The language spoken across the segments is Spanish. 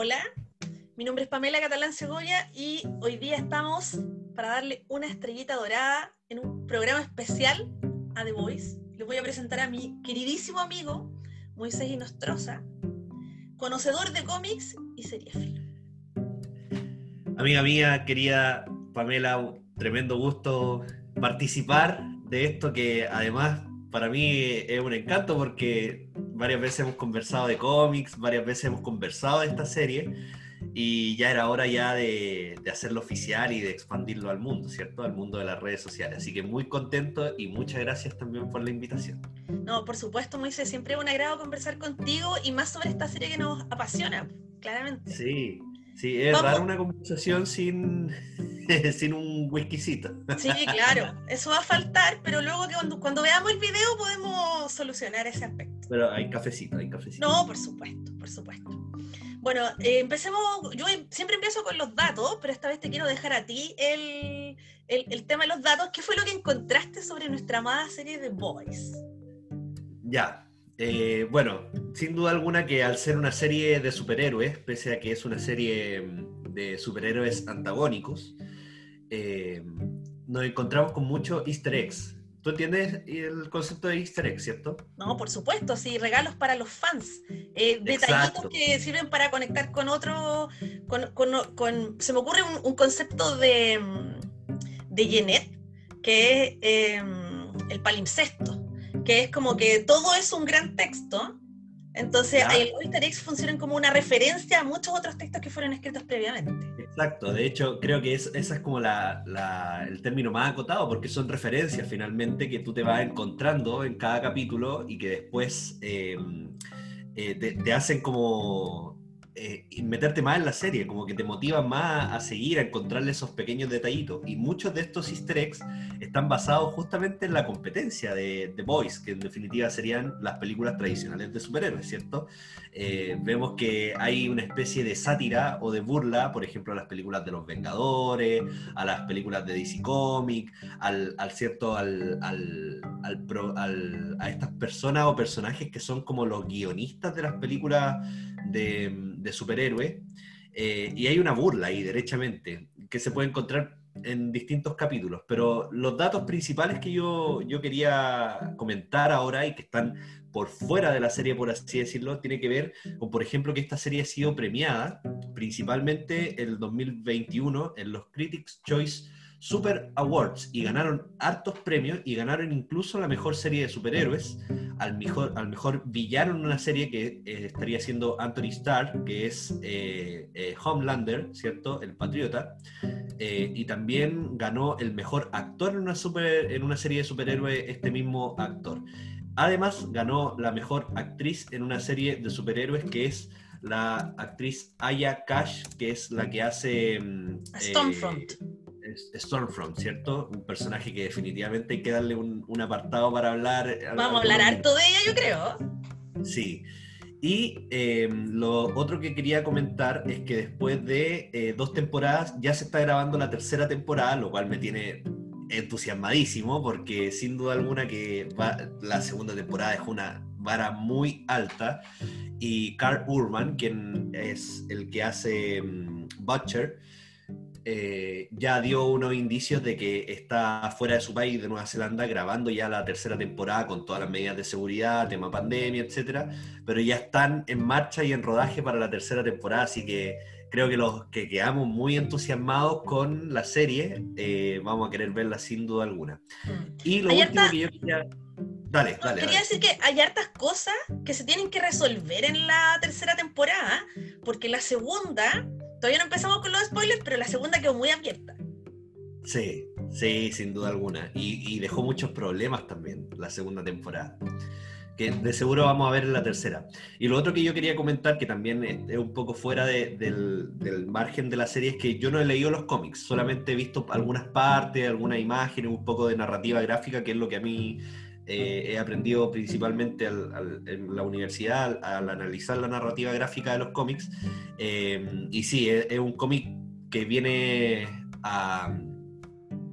Hola, mi nombre es Pamela Catalán Segovia y hoy día estamos para darle una estrellita dorada en un programa especial a The Voice. Les voy a presentar a mi queridísimo amigo Moisés Inostroza, conocedor de cómics y seriéfilo. Amiga mía, querida Pamela, tremendo gusto participar de esto que además para mí es un encanto porque varias veces hemos conversado de cómics, varias veces hemos conversado de esta serie y ya era hora ya de, hacerlo oficial y de expandirlo al mundo, ¿cierto? Al mundo de las redes sociales. Así que muy contento y muchas gracias también por la invitación. No, por supuesto, Moisés, siempre es un agrado conversar contigo y más sobre esta serie que nos apasiona, claramente. Sí, sí, es dar una conversación sin, sin un whiskycito. Sí, claro, eso va a faltar, pero luego que cuando, cuando veamos el video podemos solucionar ese aspecto. Pero hay cafecito, hay cafecito. No, por supuesto, por supuesto. Bueno, eh, empecemos, yo siempre empiezo con los datos, pero esta vez te quiero dejar a ti el, el, tema de los datos. ¿Qué fue lo que encontraste sobre nuestra amada serie de Boys? Ya, eh, bueno, sin duda alguna que al ser una serie de superhéroes, pese a que es una serie mm, de superhéroes antagónicos, eh, nos encontramos con muchos easter eggs. ¿Tú entiendes el concepto de easter eggs, cierto? No, por supuesto, sí, regalos para los fans. Eh, detallitos que sirven para conectar con otro. Con, se me ocurre un, concepto de, de Jeanette, que es el palimpsesto, que es como que todo es un gran texto. Entonces, easter eggs funcionan como una referencia a muchos otros textos que fueron escritos previamente. Exacto, de hecho creo que es, esa es como el término más acotado porque son referencias finalmente que tú te vas encontrando en cada capítulo y que después em, eh, te, hacen como eh, meterte más en la serie, como que te motivan más a seguir, a encontrarle esos pequeños detallitos. Y muchos de estos easter eggs están basados justamente en la competencia de The Boys, que en definitiva serían las películas tradicionales de superhéroes, ¿cierto? Eh, vemos que hay una especie de sátira o de burla, por ejemplo, a las películas de los Vengadores, a las películas de DC Comics, al, cierto, al, al, a estas personas o personajes que son como los guionistas de las películas de, de superhéroes. Eh, y hay una burla ahí, derechamente, que se puede encontrar en distintos capítulos, pero los datos principales que yo, yo quería comentar ahora y que están por fuera de la serie, por así decirlo, tiene que ver con, por ejemplo, que esta serie ha sido premiada principalmente en el 2021 en los Critics' Choice Super Awards y ganaron hartos premios y ganaron incluso la mejor serie de superhéroes, al mejor, al mejor villano en una serie que eh, estaría siendo Anthony Starr, que es eh, eh, Homelander, ¿cierto? El Patriota. y también ganó el mejor actor en una, super, en una serie de superhéroes este mismo actor. Además, ganó la mejor actriz en una serie de superhéroes que es la actriz Aya Cash, que es la que hace... Mm, Stormfront. Stormfront, ¿cierto? Un personaje que definitivamente hay que darle un, apartado para hablar. Vamos a hablar harto de ella, yo creo. Sí. Y em, lo otro que quería comentar es que después de eh, dos temporadas ya se está grabando la tercera temporada, lo cual me tiene entusiasmadísimo porque sin duda alguna que la segunda temporada es una vara muy alta y Carl Urban, quien es el que hace em, Butcher, eh, ya dio unos indicios de que está fuera de su país, de Nueva Zelanda, grabando ya la tercera temporada con todas las medidas de seguridad, tema pandemia, etcétera, pero ya están en marcha y en rodaje para la tercera temporada, así que creo que los que quedamos muy entusiasmados con la serie, eh, vamos a querer verla sin duda alguna. Y lo último que yo quería... Dale, dale. Quería decir que hay hartas cosas que se tienen que resolver en la tercera temporada, porque la segunda Todavía no empezamos con los spoilers, pero la segunda quedó muy abierta. Sí, sí, sin duda alguna. Y, dejó muchos problemas también la segunda temporada. Que de seguro vamos a ver en la tercera. Y lo otro que yo quería comentar, que también es un poco fuera del, margen de la serie, es que yo no he leído los cómics, solamente he visto algunas partes, algunas imágenes, un poco de narrativa gráfica, que es lo que a mí eh, he aprendido principalmente en la universidad al, analizar la narrativa gráfica de los cómics. Eh, y sí, es, un cómic que viene a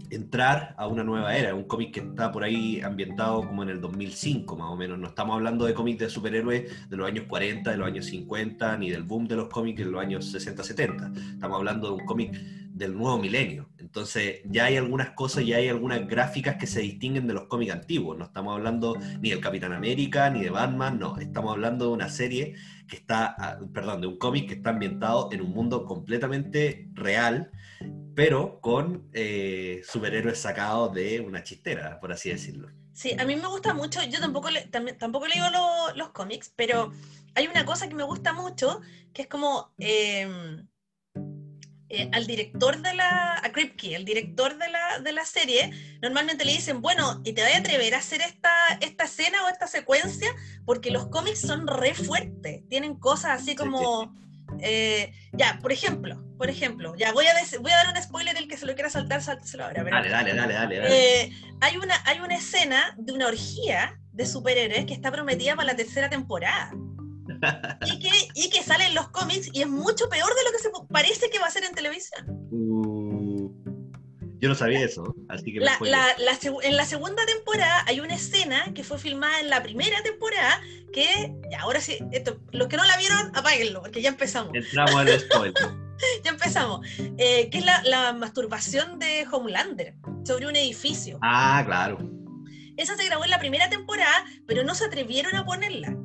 entrar a una nueva era. Un cómic que está por ahí ambientado como en el 2005, más o menos. No estamos hablando de cómics de superhéroes de los años 40, de los años 50, ni del boom de los cómics de los años 60, 70. Estamos hablando de un cómic del nuevo milenio. Entonces ya hay algunas cosas, ya hay algunas gráficas que se distinguen de los cómics antiguos. No estamos hablando ni del Capitán América, ni de Batman, no. Estamos hablando de una serie que está, ah, perdón, de un cómic que está ambientado en un mundo completamente real, pero con eh, superhéroes sacados de una chistera, por así decirlo. Sí, a mí me gusta mucho, yo tampoco, le, tampoco leo los cómics, pero hay una cosa que me gusta mucho, que es como... Em, eh, al director de la, a Kripke, el director de la, de la serie, normalmente le dicen, bueno, ¿y te vas a atrever a hacer esta, esta escena o esta secuencia? Porque los cómics son re fuertes, tienen cosas así como... Eh, ya, por ejemplo, por ejemplo, ya voy a, voy a dar un spoiler, el que se lo quiera saltar, sálteselo ahora. dale, dale, dale, dale. Eh, hay, una, hay una escena de una orgía de superhéroes que está prometida para la tercera temporada y, que, y que sale en los cómics y es mucho peor de lo que se parece que va a ser en televisión. Uh, yo no sabía eso, así que... en la segunda temporada hay una escena que fue filmada en la primera temporada que, ahora sí, esto, los que no la vieron, apáguenlo, porque ya empezamos. Entramos al spoiler. ya empezamos. Eh, que es la, la masturbación de Homelander sobre un edificio. Ah, claro. Esa se grabó en la primera temporada, pero no se atrevieron a ponerla.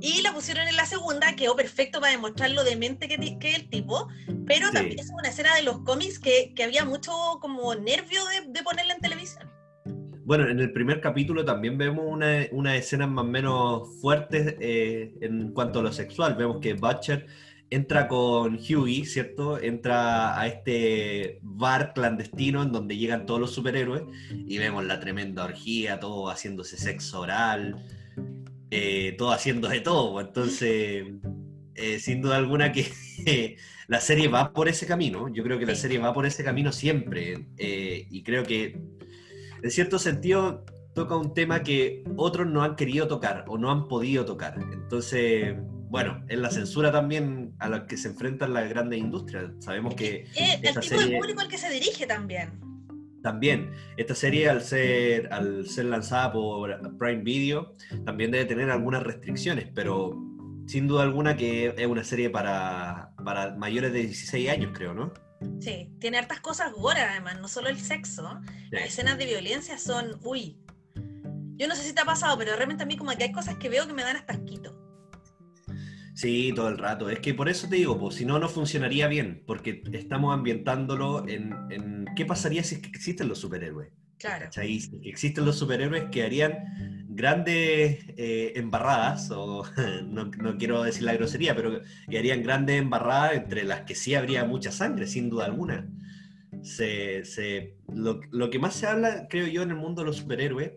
Y la pusieron en la segunda, quedó perfecto para demostrar lo demente que, que es el tipo, pero también es una escena de los cómics que, que había mucho como nervio de, de, ponerla en televisión. Bueno, en el primer capítulo también vemos una, una escena más o menos fuertes eh, en cuanto a lo sexual. Vemos que Butcher entra con Hughie, ¿cierto? Entra a este bar clandestino en donde llegan todos los superhéroes y vemos la tremenda orgía, todo haciéndose sexo oral. Eh, todo haciendo de todo. Pues, entonces, eh, sin duda alguna que la serie va por ese camino. Yo creo que la serie va por ese camino siempre. Eh, y creo que, en cierto sentido, toca un tema que otros no han querido tocar o no han podido tocar. Entonces, bueno, es la censura también a la que se enfrentan las grandes industrias. Sabemos que... el tipo de público al que se dirige también también esta serie al ser, al ser lanzada por Prime Video también debe tener algunas restricciones, pero sin duda alguna que es una serie para, para mayores de 16 años, creo, ¿no? Sí, tiene hartas cosas gore además, no solo el sexo. Las escenas de violencia son, uy, yo no sé si te ha pasado, pero realmente a mí como que hay cosas que veo que me dan hasta asquito. Sí, todo el rato. Es que por eso te digo, pues si no, no funcionaría bien, porque estamos ambientándolo en, qué pasaría si existen los superhéroes. Claro. Si existen los superhéroes que harían grandes eh, embarradas, o no, quiero decir la grosería, pero que harían grandes embarradas entre las que sí habría mucha sangre, sin duda alguna. Se, lo, lo que más se habla, creo yo, en el mundo de los superhéroes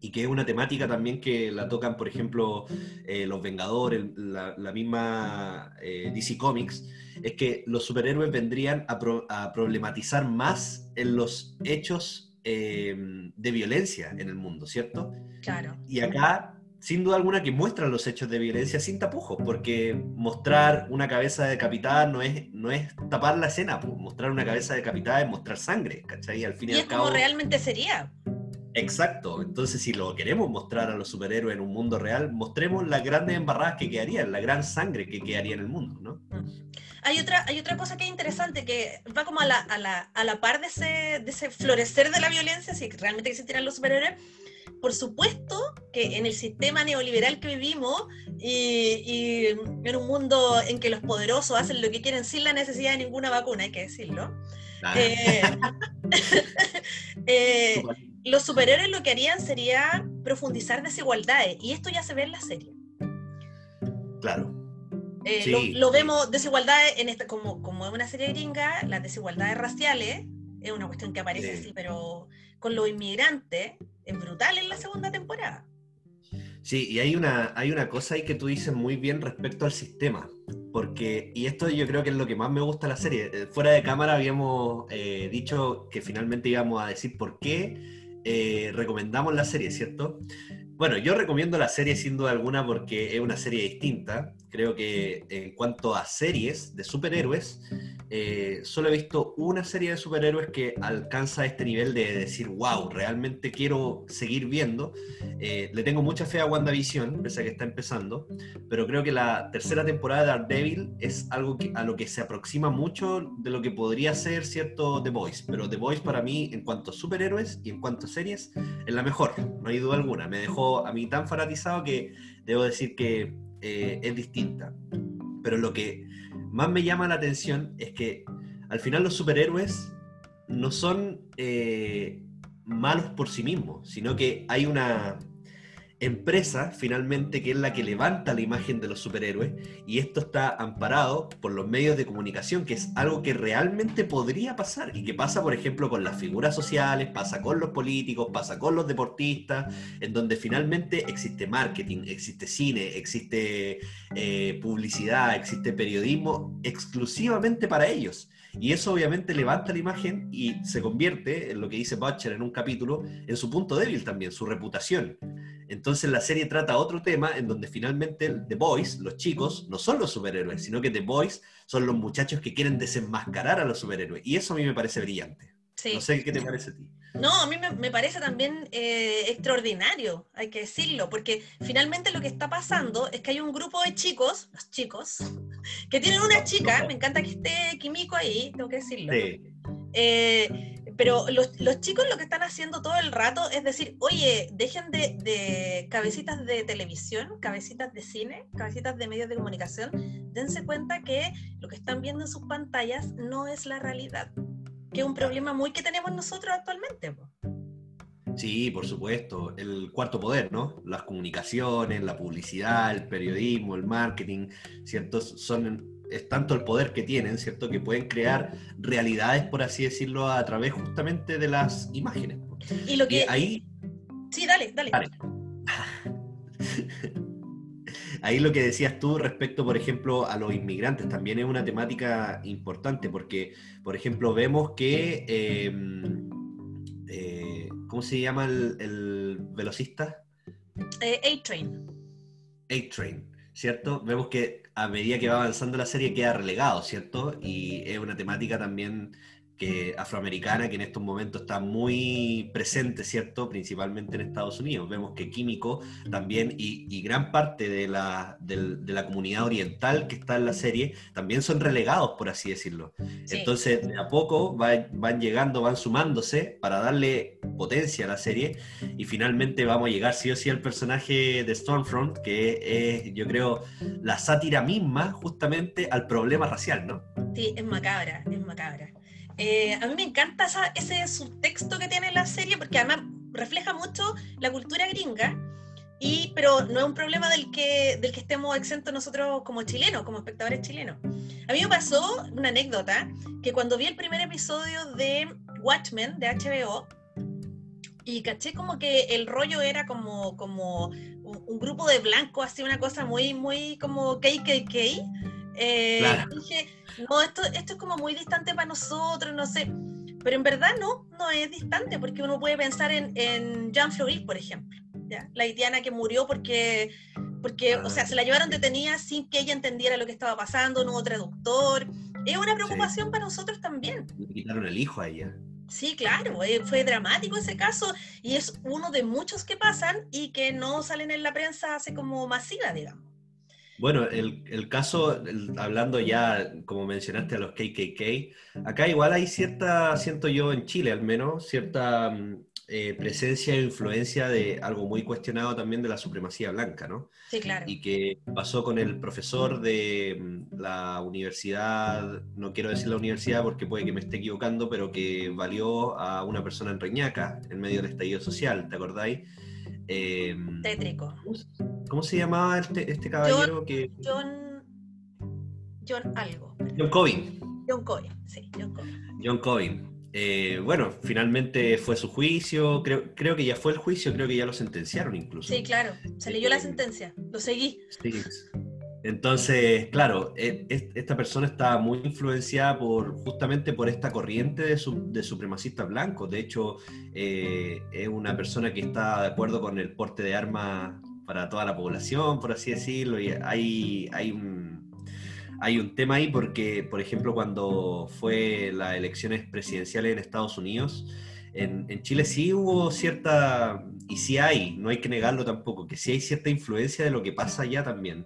y que es una temática también que la tocan, por ejemplo, eh, los Vengadores, la, misma eh, DC Comics, es que los superhéroes vendrían a, problematizar más en los hechos em, de violencia en el mundo, ¿cierto? Claro. Y acá, sin duda alguna, que muestran los hechos de violencia sin tapujos, porque mostrar una cabeza decapitada no es, no es tapar la escena, pues. mostrar una cabeza decapitada es mostrar sangre, ¿cachai? Al fin y, al cabo... como realmente sería. Exacto, entonces si lo queremos mostrar a los superhéroes en un mundo real, mostremos las grandes embarradas que quedarían, la gran sangre que quedaría en el mundo, ¿no? Mm. Hay otra, hay otra cosa que es interesante, que va como a la, a la, a la par de ese, de ese florecer de la violencia, si realmente existieran los superhéroes, por supuesto que en el sistema neoliberal que vivimos y, y, en un mundo en que los poderosos hacen lo que quieren sin la necesidad de ninguna vacuna, hay que decirlo, eh, eh, los superhéroes lo que harían sería profundizar desigualdades, y esto ya se ve en la serie. Claro. Eh, lo, vemos, desigualdades, en esta, como, como es una serie gringa, las desigualdades raciales, es una cuestión que aparece así, pero con los inmigrantes es brutal en la segunda temporada. Sí, y hay una, hay una cosa ahí que tú dices muy bien respecto al sistema, porque, y esto yo creo que es lo que más me gusta de la serie, eh, fuera de cámara habíamos eh, dicho que finalmente íbamos a decir por qué eh, recomendamos la serie, ¿cierto? Bueno, yo recomiendo la serie sin duda alguna porque es una serie distinta. Creo que en cuanto a series de superhéroes, eh, solo he visto una serie de superhéroes que alcanza este nivel de decir, wow, realmente quiero seguir viendo. Eh, le tengo mucha fe a WandaVision, pese a que está empezando, pero creo que la tercera temporada de Daredevil es algo a lo que se aproxima mucho de lo que podría ser, ¿cierto?, The Voice. Pero The Voice para mí, en cuanto a superhéroes y en cuanto a series, es la mejor, no hay duda alguna. Me dejó a mí tan fanatizado que debo decir que eh, es distinta. Pero lo que más me llama la atención es que al final los superhéroes no son eh, malos por sí mismos, sino que hay una empresa finalmente que es la que levanta la imagen de los superhéroes y esto está amparado por los medios de comunicación, que es algo que realmente podría pasar y que pasa, por ejemplo, con las figuras sociales, pasa con los políticos, pasa con los deportistas, en donde finalmente existe marketing, existe cine, existe eh, publicidad, existe periodismo exclusivamente para ellos. Y eso obviamente levanta la imagen y se convierte, en lo que dice Butcher en un capítulo, en su punto débil también, su reputación. Entonces la serie trata otro tema en donde finalmente The Boys, los chicos, no son los superhéroes, sino que The Boys son los muchachos que quieren desenmascarar a los superhéroes. Y eso a mí me parece brillante. No sé qué te parece a ti. No, a mí me, parece también eh, extraordinario, hay que decirlo, porque finalmente lo que está pasando es que hay un grupo de chicos, los chicos, que tienen una chica, me encanta que esté Kimiko ahí, tengo que decirlo. Eh, pero los, chicos lo que están haciendo todo el rato es decir, oye, dejen de, de, cabecitas de televisión, cabecitas de cine, cabecitas de medios de comunicación, dense cuenta que lo que están viendo en sus pantallas no es la realidad que es un problema muy que tenemos nosotros actualmente. Sí, por supuesto. El cuarto poder, ¿no? Las comunicaciones, la publicidad, el periodismo, el marketing, ¿cierto? Son, es tanto el poder que tienen, ¿cierto? Que pueden crear realidades, por así decirlo, a través justamente de las imágenes. Y lo que... ahí... Sí, dale. dale. ahí lo que decías tú respecto, por ejemplo, a los inmigrantes, también es una temática importante porque, por ejemplo, vemos que, em, eh, ¿cómo se llama el, velocista? Eh, A-Train. A-Train, ¿cierto? Vemos que a medida que va avanzando la serie queda relegado, ¿cierto? Y es una temática también que afroamericana que en estos momentos está muy presente, ¿cierto? Principalmente en Estados Unidos. Vemos que Químico también y, gran parte de la, de, la, comunidad oriental que está en la serie también son relegados, por así decirlo. Entonces, de a poco van llegando, van sumándose para darle potencia a la serie y finalmente vamos a llegar sí o sí al personaje de Stormfront, que es, yo creo, la sátira misma justamente al problema racial, ¿no? Sí, es macabra, es macabra. Eh, a mí me encanta ese subtexto que tiene la serie porque además refleja mucho la cultura gringa, y, pero no es un problema del que, del que estemos exentos nosotros como chilenos, como espectadores chilenos. A mí me pasó una anécdota que cuando vi el primer episodio de Watchmen de HBO, y caché como que el rollo era como, como un, grupo de blancos, así una cosa muy, muy como KKK. Eh, Dije, no, esto, esto es como muy distante para nosotros, no sé. Pero en verdad no, no es distante, porque uno puede pensar en, en Jean Fleury, por ejemplo, ¿ya? la haitiana que murió porque, porque o sea, se la llevaron detenida sin que ella entendiera lo que estaba pasando, no hubo traductor. Es una preocupación para nosotros también. Le quitaron el hijo a ella. Sí, claro, eh, fue dramático ese caso y es uno de muchos que pasan y que no salen en la prensa así como masiva, digamos. Bueno, el, caso, hablando ya, como mencionaste, a los KKK, acá igual hay cierta, siento yo en Chile al menos, cierta mm, eh, presencia e influencia de algo muy cuestionado también de la supremacía blanca, ¿no? Sí, claro. Y que pasó con el profesor de mm, la universidad, no quiero decir la universidad porque puede que me esté equivocando, pero que valió a una persona en Reñaca en medio del estallido social, ¿te acordáis? Tétrico. ¿Cómo se llamaba este, este caballero John, que. John. John algo. John Cobin. John Cobin, sí, John Cobin. John Cobin. Eh, bueno, finalmente fue su juicio, creo, creo que ya fue el juicio, creo que ya lo sentenciaron incluso. Sí, claro, se leyó la eh, sentencia, lo seguí. Sí. Entonces, claro, e, esta persona está muy influenciada por justamente por esta corriente de, de supremacistas blancos. De hecho, eh, es una persona que está de acuerdo con el porte de armas para toda la población, por así decirlo. Y hay, hay, hay un tema ahí porque, por ejemplo, cuando fue las elecciones presidenciales en Estados Unidos, en, en, Chile sí hubo cierta, y sí hay, no hay que negarlo tampoco, que sí hay cierta influencia de lo que pasa allá también.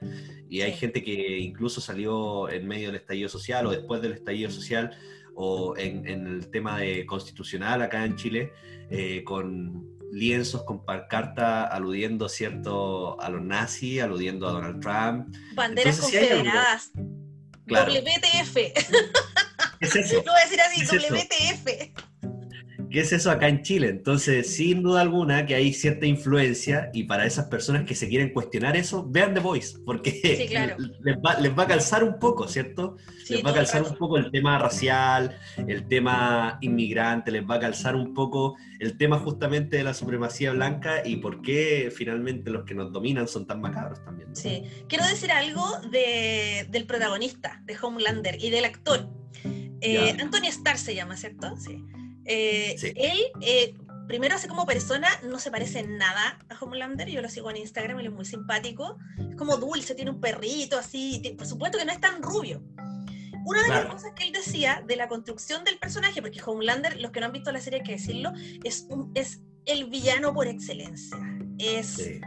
Y hay gente que incluso salió en medio del estallido social o después del estallido social o en, en el tema de constitucional acá en Chile, eh, con lienzos con pancarta aludiendo cierto a los nazis, aludiendo a Donald Trump. Banderas confederadas. WTF. ¿Qué es eso? Lo voy a decir así, WTF. ¿Qué es eso acá en Chile? Entonces, sin duda alguna que hay cierta influencia y para esas personas que se quieren cuestionar eso, vean The Voice, porque les, va, a calzar un poco, ¿cierto? les va a calzar un poco el tema racial, el tema inmigrante, les va a calzar un poco el tema justamente de la supremacía blanca y por qué finalmente los que nos dominan son tan macabros también. Sí, quiero decir algo del protagonista, de Homelander y del actor. Eh, Anthony Starr se llama, ¿cierto? Sí. Eh, él, eh, primero, hace como persona, no se parece en nada a Homelander. Yo lo sigo en Instagram, él es muy simpático. Es como dulce, tiene un perrito así. Por supuesto que no es tan rubio. Una de las cosas que él decía de la construcción del personaje, porque Homelander, los que no han visto la serie hay que decirlo, es, es el villano por excelencia. Es.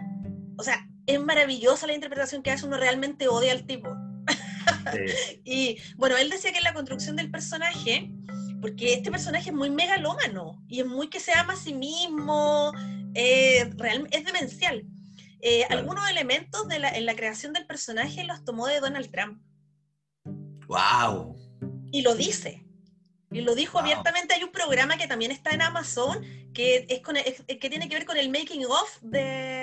O sea, es maravillosa la interpretación que hace, uno realmente odia al tipo. y bueno, él decía que en la construcción del personaje porque este personaje es muy megalómano y es muy que se ama a sí mismo, eh, es demencial. Eh, algunos elementos de la, en la creación del personaje los tomó de Donald Trump. ¡Wow! Y lo dice. Y lo dijo abiertamente. Hay un programa que también está en Amazon que, es, con, que tiene que ver con el making of de,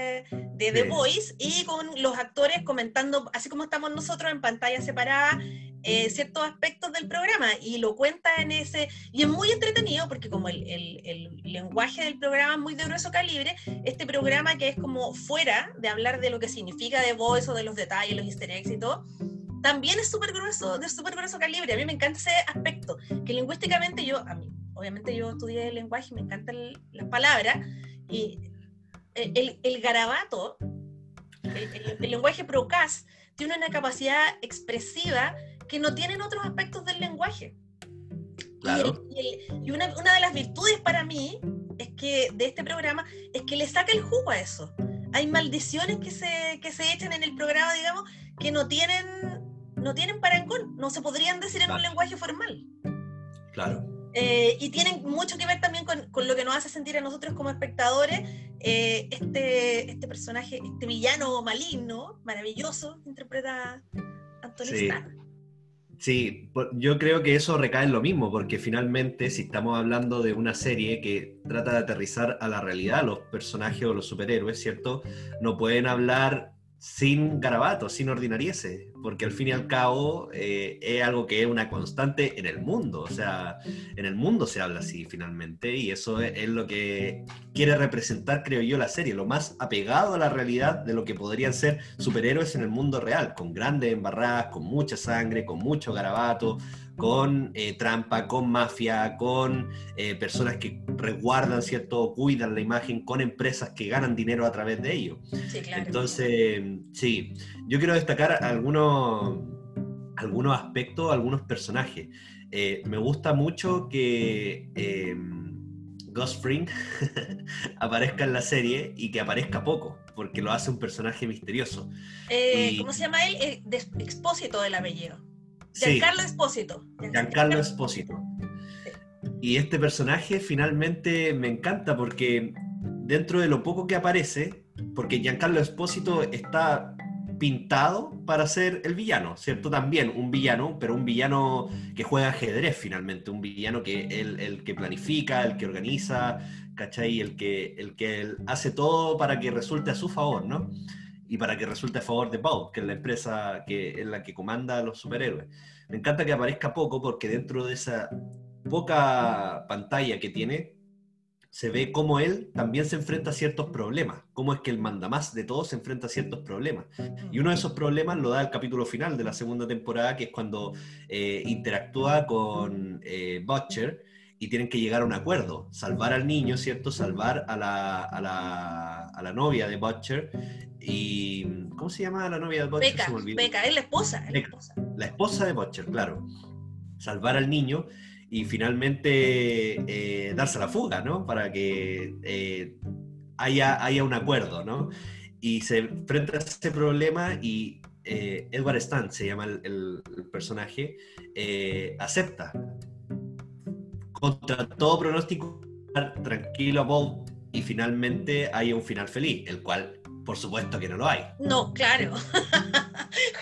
de The Voice y con los actores comentando, así como estamos nosotros en pantalla separada, eh, ciertos aspectos del programa y lo cuenta en ese, y es muy entretenido porque como el, el, lenguaje del programa es muy de grueso calibre, este programa que es como fuera de hablar de lo que significa The Voice o de los detalles, los easter eggs y todo, también es súper grueso, de súper grueso calibre. A mí me encanta ese aspecto, que lingüísticamente yo, a mí, obviamente yo estudié el lenguaje y me encantan las palabras, y el, el garabato, el, lenguaje procas, tiene una capacidad expresiva que no tienen otros aspectos del lenguaje. Claro. Y, una, una, de las virtudes para mí es que de este programa es que le saca el jugo a eso. Hay maldiciones que se, que se echan en el programa, digamos, que no tienen no tienen parangón, no se podrían decir en un lenguaje formal. Claro. Eh, y tienen mucho que ver también con, con, lo que nos hace sentir a nosotros como espectadores eh, este, este personaje, este villano maligno, maravilloso, interpreta Anthony sí. Sí, yo creo que eso recae en lo mismo, porque finalmente si estamos hablando de una serie que trata de aterrizar a la realidad, los personajes o los superhéroes, ¿cierto? No pueden hablar sin garabatos, sin ordinarieces, porque al fin y al cabo eh, es algo que es una constante en el mundo, o sea, en el mundo se habla así finalmente, y eso es, lo que quiere representar, creo yo, la serie, lo más apegado a la realidad de lo que podrían ser superhéroes en el mundo real, con grandes embarradas, con mucha sangre, con mucho garabato, con eh, trampa, con mafia, con eh, personas que resguardan, ¿cierto? Cuidan la imagen, con empresas que ganan dinero a través de ello. Sí, claro. Entonces, sí, yo quiero destacar algunos, algunos aspectos, algunos personajes. Eh, me gusta mucho que Ghost Fring aparezca en la serie y que aparezca poco, porque lo hace un personaje misterioso. ¿Cómo se llama él? Expósito del apellido. Giancarlo Espósito. Giancarlo Espósito. Y este personaje finalmente me encanta porque dentro de lo poco que aparece, porque Giancarlo Espósito está pintado para ser el villano, ¿cierto? También un villano, pero un villano que juega ajedrez finalmente, un villano que el, que planifica, el que organiza, ¿cachai? El que, el que hace todo para que resulte a su favor, ¿no? y para que resulte a favor de Bob, que es la empresa que es la que comanda a los superhéroes. Me encanta que aparezca poco porque dentro de esa poca pantalla que tiene, se ve cómo él también se enfrenta a ciertos problemas, cómo es que el mandamás de todos se enfrenta a ciertos problemas. Y uno de esos problemas lo da el capítulo final de la segunda temporada, que es cuando eh, interactúa con eh, Butcher y tienen que llegar a un acuerdo, salvar al niño, ¿cierto? Salvar a la, a la, a la novia de Butcher y... ¿Cómo se llama la novia de Butcher? Beca, Beca, es la esposa. Es la esposa. La esposa de Butcher, claro. Salvar al niño y finalmente eh, darse la fuga, ¿no? Para que eh, haya, haya un acuerdo, ¿no? Y se enfrenta a ese problema y eh, Edward Stan, se llama el, personaje, acepta. Contra todo pronóstico, tranquilo a Bob y finalmente hay un final feliz, el cual por supuesto que no lo hay. No, claro.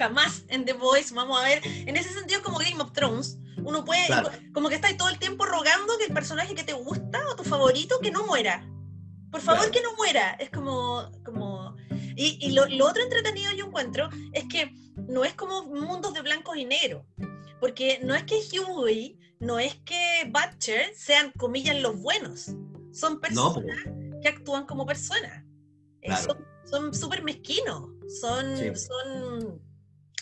Jamás en The Voice vamos a ver. En ese sentido, como Game of Thrones, uno puede, como que estáis todo el tiempo rogando que el personaje que te gusta o tu favorito que no muera. Por favor, que no muera. Es como, como... Y, lo, otro entretenido yo encuentro es que no es como mundos de blancos y negros. Porque no es que Huey, no es que Butcher sean, comillas, los buenos. Son personas que actúan como personas. Eh, son súper mezquinos. Son, son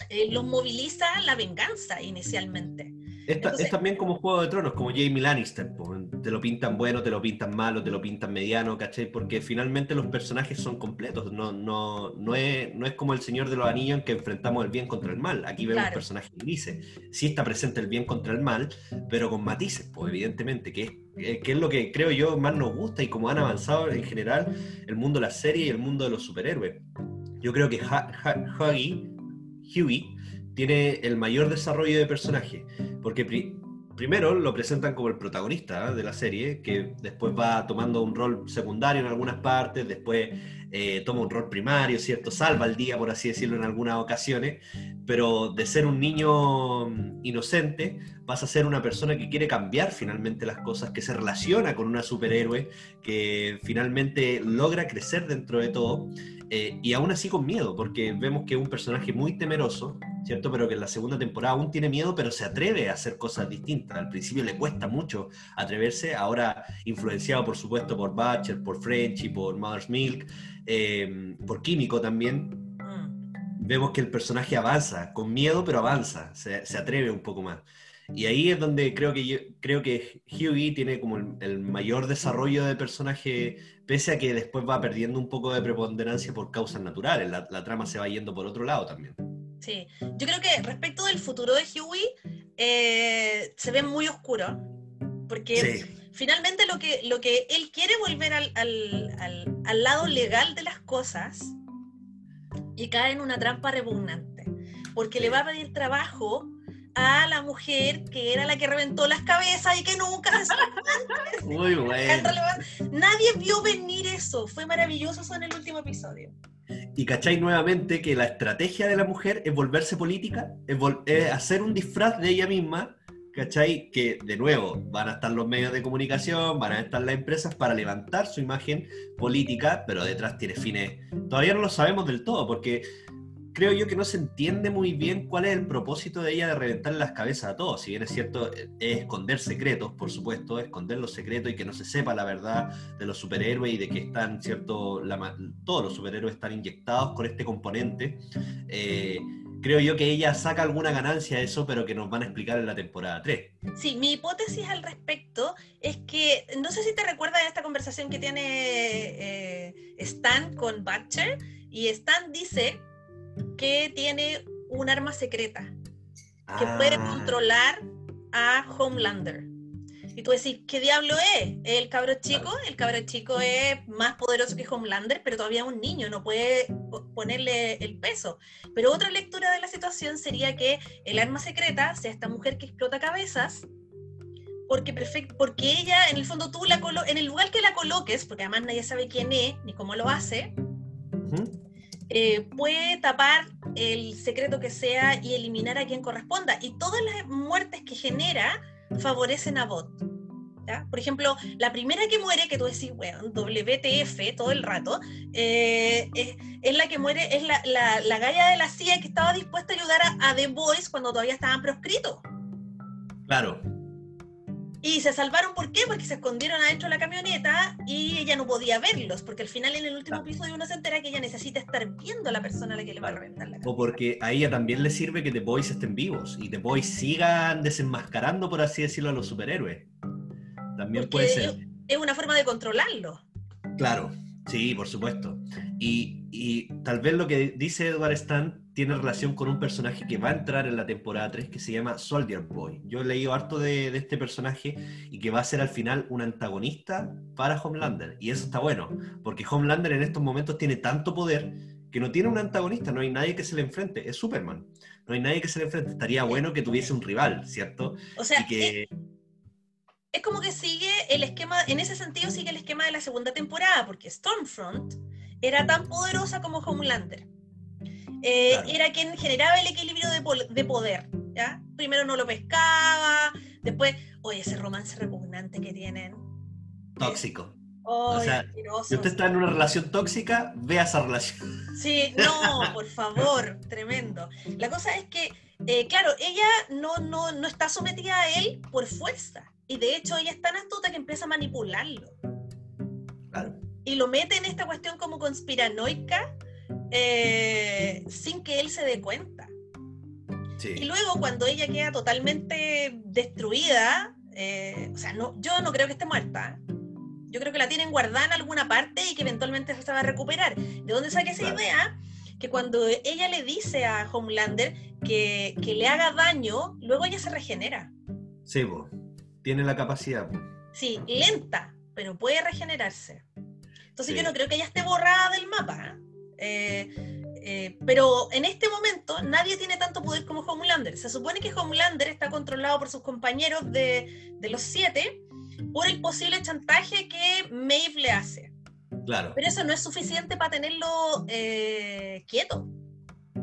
eh, los moviliza la venganza inicialmente. es también como Juego de Tronos, como Jamie Lannister. Te lo pintan bueno, te lo pintan malo, te lo pintan mediano, ¿cachai? Porque finalmente los personajes son completos. No, no, no, es, no es como el Señor de los Anillos en que enfrentamos el bien contra el mal. Aquí vemos personajes grises. Sí está presente el bien contra el mal, pero con matices, pues evidentemente, que es, eh, que es lo que creo yo más nos gusta y como han avanzado en general el mundo de la serie y el mundo de los superhéroes. Yo creo que Huggy Huey tiene el mayor desarrollo de personaje, porque primero lo presentan como el protagonista de la serie, que después va tomando un rol secundario en algunas partes, después eh, toma un rol primario, ¿cierto? Salva el día, por así decirlo, en algunas ocasiones, pero de ser un niño mm, inocente pasa a ser una persona que quiere cambiar finalmente las cosas, que se relaciona con una superhéroe, que finalmente logra crecer dentro de todo. Eh, y aún así con miedo, porque vemos que es un personaje muy temeroso, ¿cierto? Pero que en la segunda temporada aún tiene miedo, pero se atreve a hacer cosas distintas. Al principio le cuesta mucho atreverse, ahora influenciado por supuesto por Butcher, por French y por Mother's Milk, eh, por Químico también. Mm. Vemos que el personaje avanza, con miedo, pero avanza, se, se atreve un poco más. Y ahí es donde creo que yo, creo que Hughie tiene como el, mayor desarrollo de personaje, pese a que después va perdiendo un poco de preponderancia por causas naturales. La, trama se va yendo por otro lado también. Sí, yo creo que respecto del futuro de Hughie, eh, se ve muy oscuro. Porque finalmente lo que, lo que él quiere volver al, al, al lado legal de las cosas y cae en una trampa repugnante. Porque le va a pedir trabajo a la mujer que era la que reventó las cabezas y que nunca Muy bueno. Nadie vio venir eso. Fue maravilloso eso en el último episodio. Y cacháis nuevamente que la estrategia de la mujer es volverse política, es, hacer un disfraz de ella misma, ¿cachai? Que de nuevo van a estar los medios de comunicación, van a estar las empresas para levantar su imagen política, pero detrás tiene fines. Todavía no lo sabemos del todo, porque creo yo que no se entiende muy bien cuál es el propósito de ella de reventar las cabezas a todos. Si bien es cierto, es esconder secretos, por supuesto, esconder los secretos y que no se sepa la verdad de los superhéroes y de que están, cierto, todos los superhéroes están inyectados con este componente. Eh, creo yo que ella saca alguna ganancia de eso, pero que nos van a explicar en la temporada 3. Sí, mi hipótesis al respecto es que, no sé si te recuerdas esta conversación que tiene eh, Stan con Butcher, y Stan dice que tiene un arma secreta que puede ah. controlar a Homelander. Y tú decís, ¿qué diablo es? ¿El cabro chico? El cabro chico es más poderoso que Homelander, pero todavía es un niño, no puede ponerle el peso. Pero otra lectura de la situación sería que el arma secreta sea esta mujer que explota cabezas, porque, porque ella, en el fondo, tú la en el lugar que la coloques, porque además nadie sabe quién es ni cómo lo hace, eh, puede tapar el secreto que sea y eliminar a quien corresponda. Y todas las muertes que genera favorecen a Bot. Por ejemplo, la primera que muere, que tú decís, bueno, WTF todo el rato, eh, es, la que muere, es la, la, la, galla de la CIA que estaba dispuesta a ayudar a, a The Boys cuando todavía estaban proscritos. Claro, y se salvaron, ¿por qué? Porque se escondieron adentro de la camioneta y ella no podía verlos, porque al final en el último episodio uno se entera que ella necesita estar viendo a la persona a la que le va a reventar la O porque a ella también le sirve que The Boys estén vivos y The Boys sigan desenmascarando, por así decirlo, a los superhéroes. También puede ser. Es una forma de controlarlo. Claro, sí, por supuesto. Y, y tal vez lo que dice Edward Stan tiene relación con un personaje que va a entrar en la temporada 3 que se llama Soldier Boy. Yo he leído harto de, de, este personaje y que va a ser al final un antagonista para Homelander. Y eso está bueno, porque Homelander en estos momentos tiene tanto poder que no tiene un antagonista, no hay nadie que se le enfrente, es Superman. No hay nadie que se le enfrente. Estaría bueno que tuviese un rival, ¿cierto? O sea, que... es, como que sigue el esquema, en ese sentido sigue el esquema de la segunda temporada, porque Stormfront era tan poderosa como Homelander. Eh, era quien generaba el equilibrio de, poder. ¿ya? Primero no lo pescaba, después, oye, ese romance repugnante que tienen. Tóxico o sea, si usted está en una relación tóxica, vea esa relación. Sí, no, por favor, tremendo. La cosa es que, eh, claro, ella no, no, no está sometida a él por fuerza. Y de hecho, ella es tan astuta que empieza a manipularlo. Claro. Y lo mete en esta cuestión como conspiranoica eh, sin que él se dé cuenta. Sí. Y luego, cuando ella queda totalmente destruida, eh, o sea, no, yo no creo que esté muerta, yo creo que la tienen guardada en alguna parte y que eventualmente se va a recuperar. ¿De dónde saqué esa idea? Que cuando ella le dice a Homelander que, que le haga daño, luego ella se regenera. Sí, tiene la capacidad. Sí, lenta, pero puede regenerarse. Entonces yo no creo que ella esté borrada del mapa. ¿eh? Eh, pero en este momento nadie tiene tanto poder como Homelander. Se supone que Homelander está controlado por sus compañeros de, de los siete por el posible chantaje que Maeve le hace. Claro. Pero eso no es suficiente para tenerlo eh, quieto.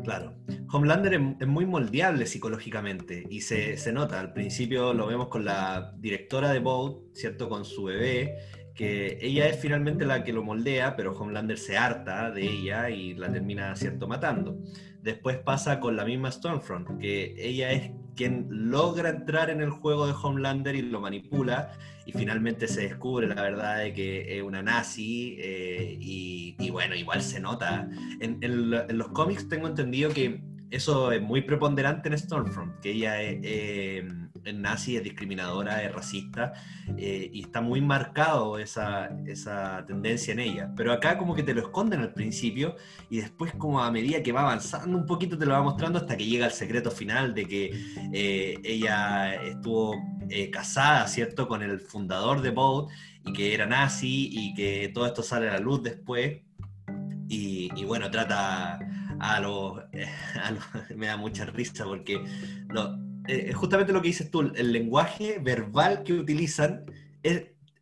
Claro. Homelander es, muy moldeable psicológicamente y se, se, nota. Al principio lo vemos con la directora de Boat, ¿cierto? Con su bebé, que ella es finalmente la que lo moldea, pero Homelander se harta de ella y la termina, ¿cierto? Matando. Después pasa con la misma Stormfront, que ella es quien logra entrar en el juego de Homelander y lo manipula y finalmente se descubre la verdad de que es una nazi eh, y, bueno, igual se nota. En, los cómics tengo entendido que eso es muy preponderante en Stormfront, que ella es, eh, nazi, es discriminadora, es racista, eh, y está muy marcado esa, esa tendencia en ella. Pero acá como que te lo esconden al principio y después como a medida que va avanzando un poquito te lo va mostrando hasta que llega el secreto final de que eh, ella estuvo casada, ¿cierto?, con el fundador de Boat y que era nazi y que todo esto sale a la luz después. Y, y bueno, trata a los, me da mucha risa porque eh, justamente lo que dices tú, el lenguaje verbal que utilizan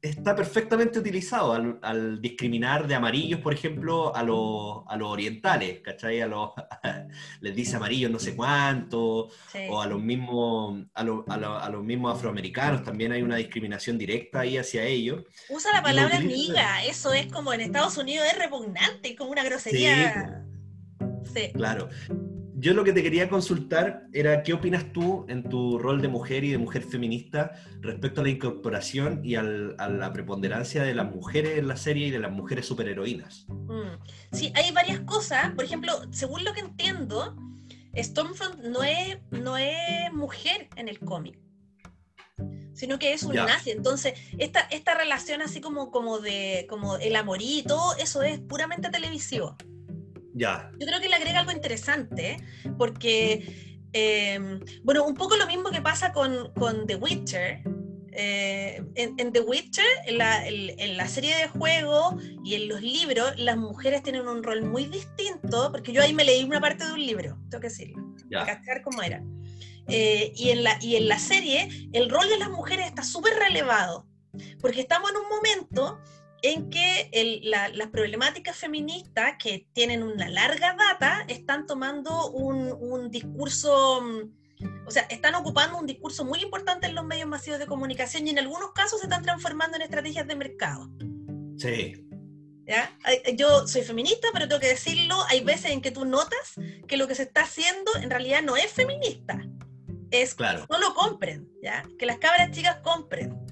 está perfectamente utilizado al, discriminar de amarillos, por ejemplo, a, los, a los orientales, ¿cachai? A los, les dice amarillos no sé cuánto, o a los, mismos, a, a, los mismos afroamericanos también hay una discriminación directa ahí hacia ellos. Usa la palabra amiga, eso es como en Estados Unidos es repugnante, como una grosería. Claro. Yo lo que te quería consultar era qué opinas tú en tu rol de mujer y de mujer feminista respecto a la incorporación y a la preponderancia de las mujeres en la serie y de las mujeres superheroínas. Mm. Sí, hay varias cosas. Por ejemplo, según lo que entiendo, Stormfront no es, no es mujer en el cómic sino que es un nazi. Entonces, esta, esta relación así como, como de como el amorito, eso es puramente televisivo. Yo creo que le agrega algo interesante, porque, em, bueno, un poco lo mismo que pasa con, con The Witcher. Eh, en, The Witcher, en la, en la, serie de juego y en los libros, las mujeres tienen un rol muy distinto, porque yo ahí me leí una parte de un libro, tengo que decirlo, para cachar cómo era. Eh, y, en la, y en la serie, el rol de las mujeres está súper relevado, porque estamos en un momento en que las problemáticas feministas que tienen una larga data están tomando un, discurso, mm, o sea, están ocupando un discurso muy importante en los medios masivos de comunicación y en algunos casos se están transformando en estrategias de mercado. Sí. Yo soy feminista, pero tengo que decirlo, hay veces en que tú notas que lo que se está haciendo en realidad no es feminista, es claro. que no lo compren, ¿ya? que las cabras chicas compren.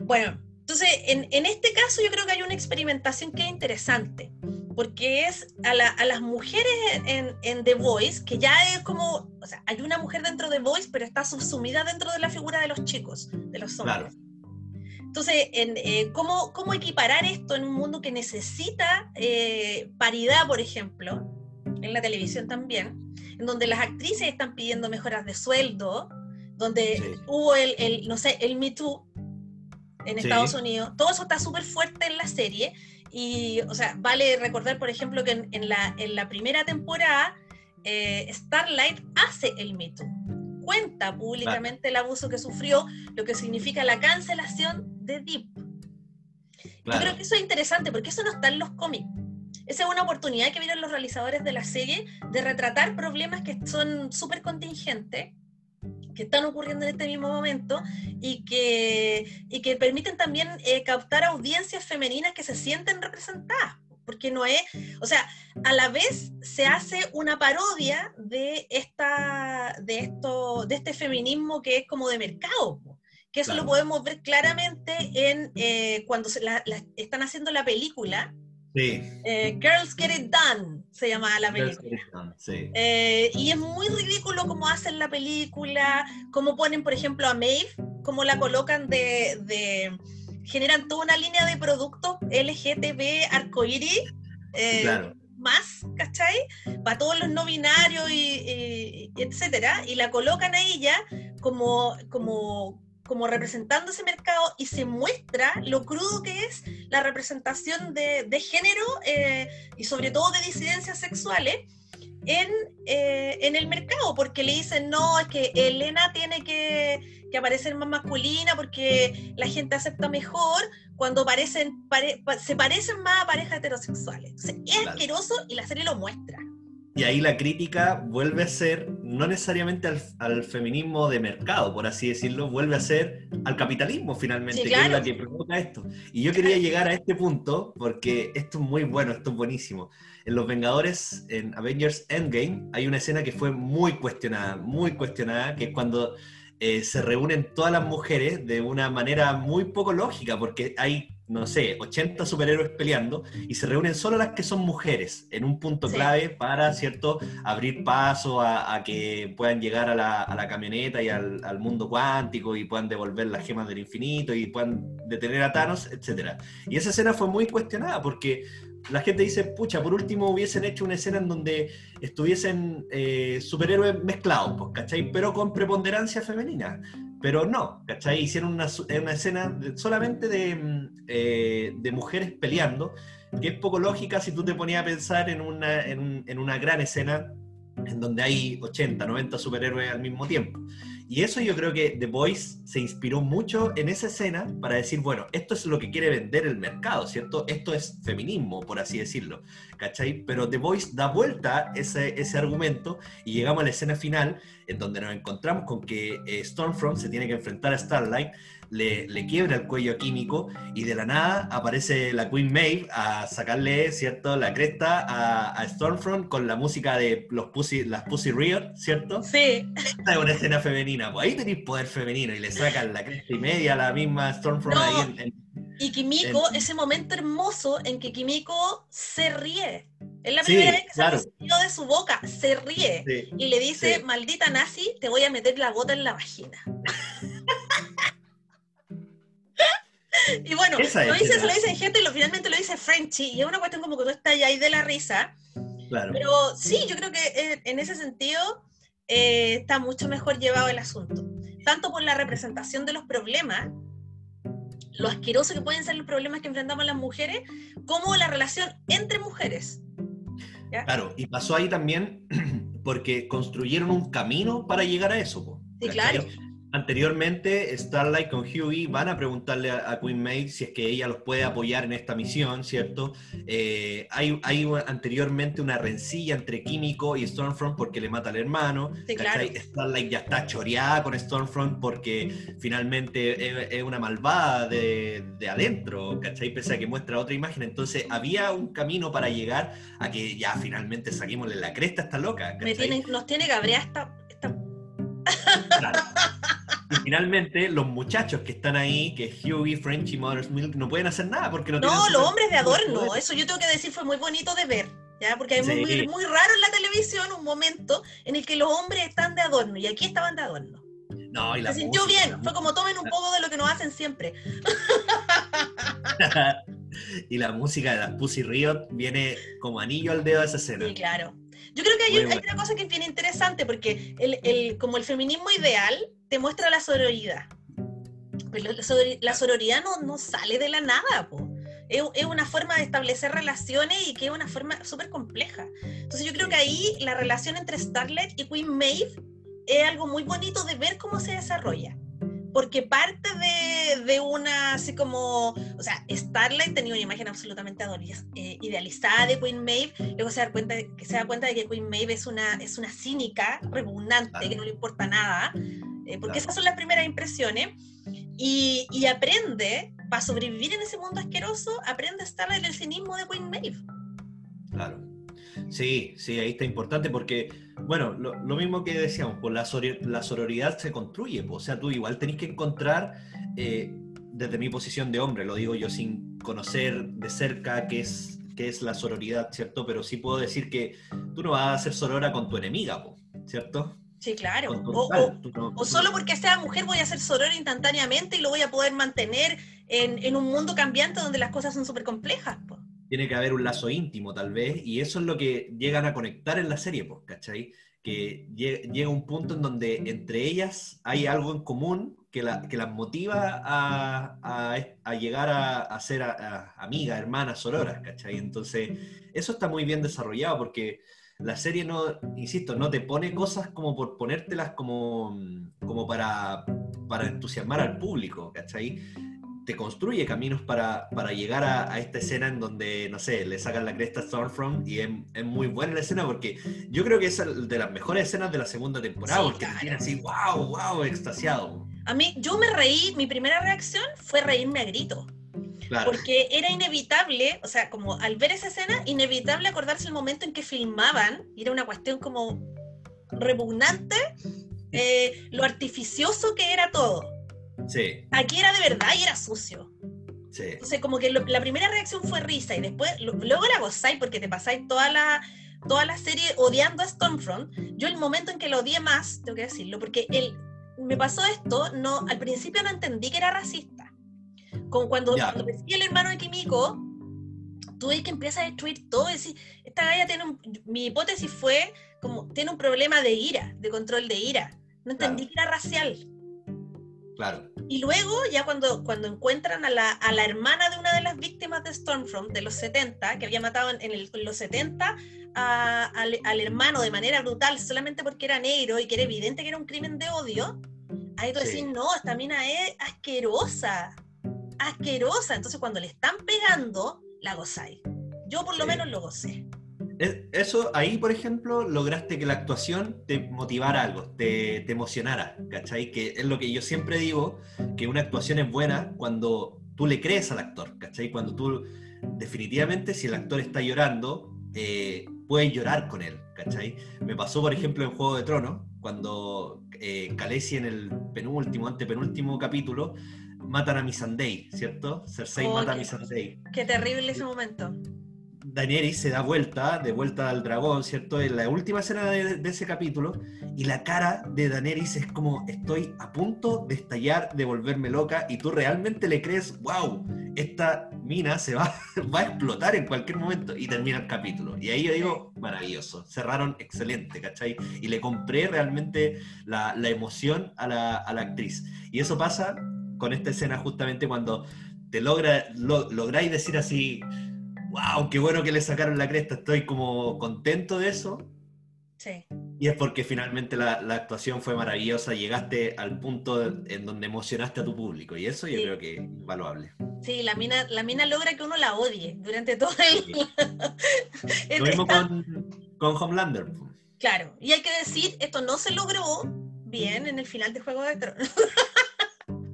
Bueno, entonces, en, este caso yo creo que hay una experimentación que es interesante, porque es a, las mujeres en, The Voice, que ya es como, o sea, hay una mujer dentro de The Voice, pero está subsumida dentro de la figura de los chicos, de los hombres. Entonces, eh, ¿cómo, ¿cómo, equiparar esto en un mundo que necesita eh, paridad, por ejemplo, en la televisión también? en donde las actrices están pidiendo mejoras de sueldo, donde hubo el, el, no sé, el Me Too en Estados Unidos. Todo eso está súper fuerte en la serie. Y, o sea, vale recordar, por ejemplo, que en, la, en la, primera temporada, eh, Starlight hace el Me Too. Cuenta públicamente el abuso que sufrió, lo que significa la cancelación de Deep. Yo creo que eso es interesante porque eso no está en los cómics. Esa es una oportunidad que vieron los realizadores de la serie de retratar problemas que son súper contingentes que están ocurriendo en este mismo momento y que, y que permiten también eh, captar audiencias femeninas que se sienten representadas. Porque no es, o sea, a la vez se hace una parodia de, esta, de, esto, de este feminismo que es como de mercado que eso lo podemos ver claramente en eh, cuando se están haciendo la película. Sí. Eh, Girls Get It Done se llama la película. sí. Eh, y es muy ridículo cómo hacen la película, cómo ponen, por ejemplo, a Maeve, cómo la colocan de, de generan toda una línea de productos LGTB arcoíris. claro más, ¿cachai? Para todos los no binarios y, etcétera, y la colocan a ella como, como como representando ese mercado y se muestra lo crudo que es la representación de, género eh, y sobre todo de disidencias sexuales en, eh, en, el mercado, porque le dicen, no, es que Elena tiene que, que aparecer más masculina porque la gente acepta mejor cuando parecen, se parecen más a parejas heterosexuales. es asqueroso y la serie lo muestra. Y ahí la crítica vuelve a ser, no necesariamente al, feminismo de mercado, por así decirlo, vuelve a ser al capitalismo finalmente, que es la que provoca esto. Y yo quería llegar a este punto porque esto es muy bueno, esto es buenísimo. En Los Vengadores, en Avengers Endgame, hay una escena que fue muy cuestionada, muy cuestionada, que es cuando eh, se reúnen todas las mujeres de una manera muy poco lógica, porque hay no sé, 80 superhéroes peleando y se reúnen solo las que son mujeres en un punto clave para, ¿cierto?, abrir paso a, que puedan llegar a la, camioneta y al, al, mundo cuántico y puedan devolver las gemas del infinito y puedan detener a Thanos, etc. Y esa escena fue muy cuestionada porque la gente dice, pucha, por último hubiesen hecho una escena en donde estuviesen eh, superhéroes mezclados, pues, ¿cachai? Pero con preponderancia femenina. Pero no, ¿cachai? Hicieron una, escena solamente de, mm, eh, de, mujeres peleando, que es poco lógica si tú te ponías a pensar en una, en una gran escena en donde hay 80, 90 superhéroes al mismo tiempo. Y eso yo creo que The Voice se inspiró mucho en esa escena para decir, bueno, esto es lo que quiere vender el mercado, ¿cierto? Esto es feminismo, por así decirlo, ¿cachai? Pero The Voice da vuelta ese, ese argumento y llegamos a la escena final en donde nos encontramos con que eh, Stormfront se tiene que enfrentar a Starlight le, quiebra el cuello químico y de la nada aparece la Queen Maeve a sacarle, ¿cierto?, la cresta a, Stormfront con la música de los Pussy, las Pussy Riot, ¿cierto? Sí. Esta es una escena femenina, pues ahí tenéis poder femenino y le sacan la cresta y media a la misma Stormfront ahí en, y Kimiko, ese momento hermoso en que Kimiko se ríe. Es la primera vez que se se de su boca, se ríe. y le dice, maldita nazi, te voy a meter la gota en la vagina. Y bueno, lo dice, se lo dice gente y lo, finalmente lo dice Frenchy, y es una cuestión como que tú estás ahí de la risa. Claro. Pero sí, yo creo que en ese sentido eh, está mucho mejor llevado el asunto. Tanto por la representación de los problemas, lo asqueroso que pueden ser los problemas que enfrentamos las mujeres, como la relación entre mujeres. Claro, y pasó ahí también porque construyeron un camino para llegar a eso. sí, claro. Anteriormente, Starlight con Hughie van a preguntarle a, Queen Maeve si es que ella los puede apoyar en esta misión, ¿cierto? Eh, hay, hay anteriormente una rencilla entre Químico y Stormfront porque le mata al hermano. Starlight ya está choreada con Stormfront porque finalmente es, una malvada de, adentro, ¿cachai? Pese a que muestra otra imagen. Entonces, había un camino para llegar a que ya finalmente saquémosle la cresta a esta loca. nos tiene que abrir esta... Claro. Finalmente, los muchachos que están ahí, que Hughie, French y Mother's Milk, no pueden hacer nada porque no No, los hombres de adorno. Eso yo tengo que decir fue muy bonito de ver. ¿ya? Porque es muy, muy, raro en la televisión un momento en el que los hombres están de adorno. Y aquí estaban de adorno. No, y la Se sintió bien. Fue como tomen un poco de lo que nos hacen siempre. y la música de las Pussy Riot viene como anillo al dedo de esa escena. Sí, claro. Yo creo que hay, hay, una cosa que es bien interesante, porque el, el, como el feminismo ideal te muestra la sororidad. Pero la, sororidad no, no, sale de la nada, po. Es, es, una forma de establecer relaciones y que es una forma súper compleja. Entonces yo creo que ahí la relación entre Starlight y Queen Maeve es algo muy bonito de ver cómo se desarrolla porque parte de, de, una, así como, o sea, Starlight tenía una imagen absolutamente eh, idealizada de Queen Maeve, luego se da cuenta de, que se da cuenta de que Queen Maeve es una, es una cínica, repugnante, que no le importa nada, porque esas son las primeras impresiones, y, y aprende, para sobrevivir en ese mundo asqueroso, aprende Starlight el cinismo de Queen Maeve. Claro. Sí, sí, ahí está importante porque, bueno, lo, mismo que decíamos, pues la, la sororidad se construye, pues, o sea, tú igual tenés que encontrar, eh, desde mi posición de hombre, lo digo yo sin conocer de cerca qué es, qué es la sororidad, ¿cierto? Pero sí puedo decir que tú no vas a ser sorora con tu enemiga, pues, ¿cierto? Sí, claro. O, solo porque sea mujer voy a ser sorora instantáneamente y lo voy a poder mantener en, en un mundo cambiante donde las cosas son súper complejas. Pues tiene que haber un lazo íntimo tal vez, y eso es lo que llegan a conectar en la serie, pues, ¿cachai? Que llega un punto en donde entre ellas hay algo en común que, la, que las motiva a, a, llegar a, ser amigas, hermanas, sororas, ¿cachai? Entonces, eso está muy bien desarrollado porque la serie no, insisto, no te pone cosas como por ponértelas como, como para, para entusiasmar al público, ¿cachai? te construye caminos para, para llegar a, esta escena en donde, no sé, le sacan la cresta a Stormfront y es, muy buena la escena porque yo creo que es de las mejores escenas de la segunda temporada porque te tiene así, wow, wow, extasiado. A mí, yo me reí, mi primera reacción fue reírme a grito. Porque era inevitable, o sea, como al ver esa escena, inevitable acordarse el momento en que filmaban, y era una cuestión como repugnante, eh, lo artificioso que era todo. Aquí era de verdad y era sucio. Sí. Entonces, como que la primera reacción fue risa y después, luego la gozáis porque te pasáis toda la, toda la serie odiando a Stormfront. Yo, el momento en que lo odié más, tengo que decirlo, porque él, me pasó esto, no, al principio no entendí que era racista. Como cuando, cuando decía el hermano de Kimiko, tú ves que empieza a destruir todo y decís, esta galla tiene un, mi hipótesis fue como, tiene un problema de ira, de control de ira. No entendí que era racial. Y luego, ya cuando, cuando encuentran a la, a la, hermana de una de las víctimas de Stormfront de los 70, que había matado en, el, los 70 al, al, hermano de manera brutal solamente porque era negro y que era evidente que era un crimen de odio, ahí tú decís, no, esta mina es asquerosa, asquerosa. Entonces cuando le están pegando, la gozáis. Yo por lo menos lo gocé. Eso, ahí, por ejemplo, lograste que la actuación te motivara algo, te, te, emocionara, ¿cachai? Que es lo que yo siempre digo, que una actuación es buena cuando tú le crees al actor, ¿cachai? Cuando tú, definitivamente, si el actor está llorando, eh, puedes llorar con él, ¿cachai? Me pasó, por ejemplo, en Juego de Tronos, cuando eh, Khaleesi en el penúltimo, antepenúltimo capítulo, matan a Missandei, ¿cierto? Cersei oh, mata a Missandei. Qué terrible ese momento. Daenerys se da vuelta, de vuelta al dragón, ¿cierto? En la última escena de, ese capítulo, y la cara de Daenerys es como, estoy a punto de estallar, de volverme loca, y tú realmente le crees, wow, esta mina se va, va a explotar en cualquier momento, y termina el capítulo. Y ahí yo digo, maravilloso, cerraron excelente, ¿cachai? Y le compré realmente la, la emoción a la, a la, actriz. Y eso pasa con esta escena justamente cuando te logra, lográis decir así, wow, qué bueno que le sacaron la cresta, estoy como contento de eso. Sí. Y es porque finalmente la, actuación fue maravillosa, llegaste al punto en donde emocionaste a tu público y eso yo creo que es invaluable. Sí, la mina, la mina logra que uno la odie durante todo el... Lo mismo con, con Homelander. Claro, y hay que decir, esto no se logró bien en el final de Juego de Tronos.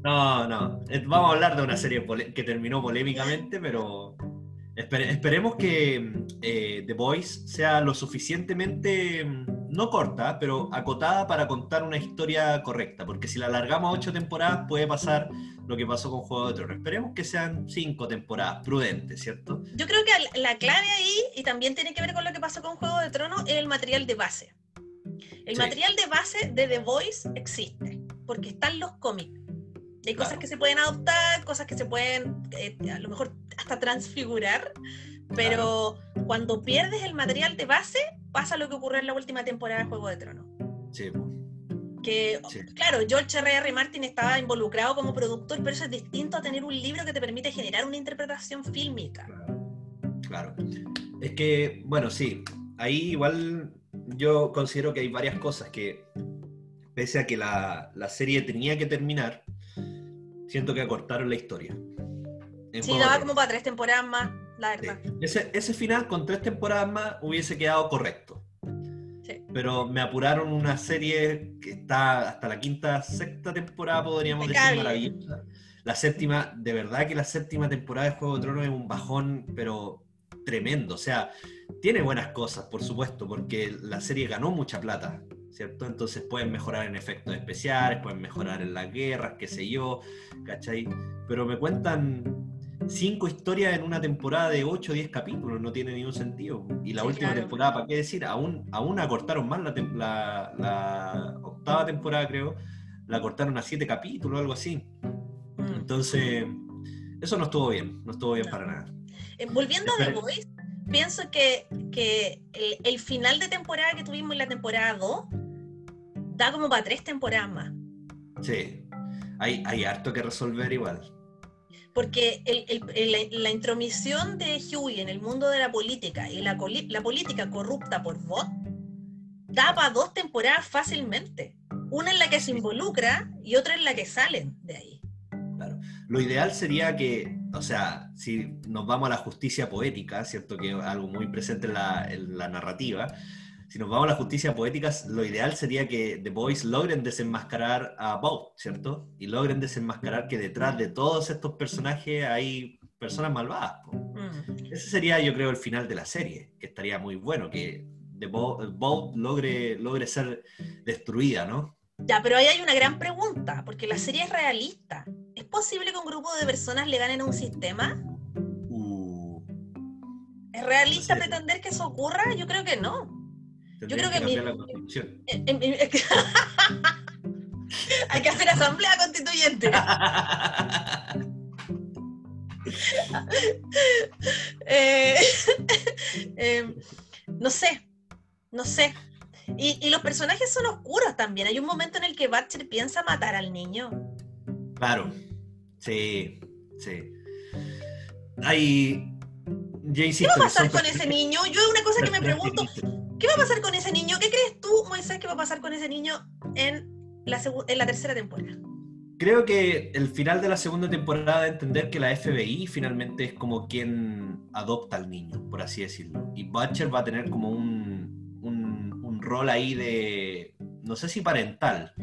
No, no. Eh, vamos a hablar de una serie que terminó polémicamente, pero esperemos que eh, The Voice sea lo suficientemente, mm, no corta, pero acotada para contar una historia correcta, porque si la alargamos a ocho temporadas puede pasar lo que pasó con Juego de Tronos. Esperemos que sean cinco temporadas, prudentes, ¿cierto? Yo creo que la clave ahí, y también tiene que ver con lo que pasó con Juego de Tronos, es el material de base. El material de base de The Voice existe, porque están los cómics hay cosas que se pueden adoptar, cosas que se pueden eh, a lo mejor hasta transfigurar, pero cuando pierdes el material de base, pasa lo que ocurrió en la última temporada de Juego de Tronos. Sí, que, claro, George R. R. Martin estaba involucrado como productor, pero eso es distinto a tener un libro que te permite generar una interpretación fílmica. Claro. Es que, bueno, sí, ahí igual yo considero que hay varias cosas que, pese a que la, serie tenía que terminar, siento que acortaron la historia. sí, daba como para tres temporadas más, la verdad. Ese, ese final con tres temporadas más hubiese quedado correcto pero me apuraron una serie que está hasta la quinta, sexta temporada, podríamos decir, maravillosa. La séptima, de verdad que la séptima temporada de Juego de Tronos es un bajón, pero tremendo. O sea, tiene buenas cosas, por supuesto, porque la serie ganó mucha plata, ¿cierto? Entonces pueden mejorar en efectos especiales, pueden mejorar en las guerras, qué sé yo, ¿cachai? Pero me cuentan cinco historias en una temporada de 8 o 10 capítulos, no tiene ningún sentido. Y la última temporada, ¿para qué decir? Aún, aún acortaron más la, la, octava temporada, creo, la cortaron a 7 capítulos, algo así. Mm. Entonces, eso no estuvo bien, no estuvo bien para nada. Eh, volviendo a The Voice, pienso que, que el, el, final de temporada que tuvimos en la temporada 2 da como para tres temporadas más. Sí, hay, hay harto que resolver igual porque la, intromisión de Huey en el mundo de la política y la, la política corrupta por voz daba dos temporadas fácilmente. Una en la que se involucra y otra en la que salen de ahí. Claro. Lo ideal sería que, o sea, si nos vamos a la justicia poética, ¿cierto? Que es algo muy presente en la, en la narrativa, si nos vamos a la justicia poética, lo ideal sería que The Boys logren desenmascarar a Bob, ¿cierto? Y logren desenmascarar que detrás de todos estos personajes hay personas malvadas. Mm. Ese sería, yo creo, el final de la serie, que estaría muy bueno, que The Bob, logre, logre ser destruida, ¿no? Ya, pero ahí hay una gran pregunta, porque la serie es realista. ¿Es posible que un grupo de personas le ganen a un sistema? Uh. ¿Es realista pretender que eso ocurra? Yo creo que no. Yo creo que, mi... la constitución. Hay que hacer asamblea constituyente. Eh, eh, no sé, no sé. Y, los personajes son oscuros también. Hay un momento en el que Batcher piensa matar al niño. Claro, sí, sí. Hay. ¿Qué va a pasar con ese niño? Yo una cosa que me pregunto, ¿Qué va a pasar con ese niño? ¿Qué crees tú, Moisés, que va a pasar con ese niño en la, en la tercera temporada? Creo que el final de la segunda temporada de entender que la FBI finalmente es como quien adopta al niño, por así decirlo. Y Butcher va a tener como un, un, rol ahí de, no sé si parental,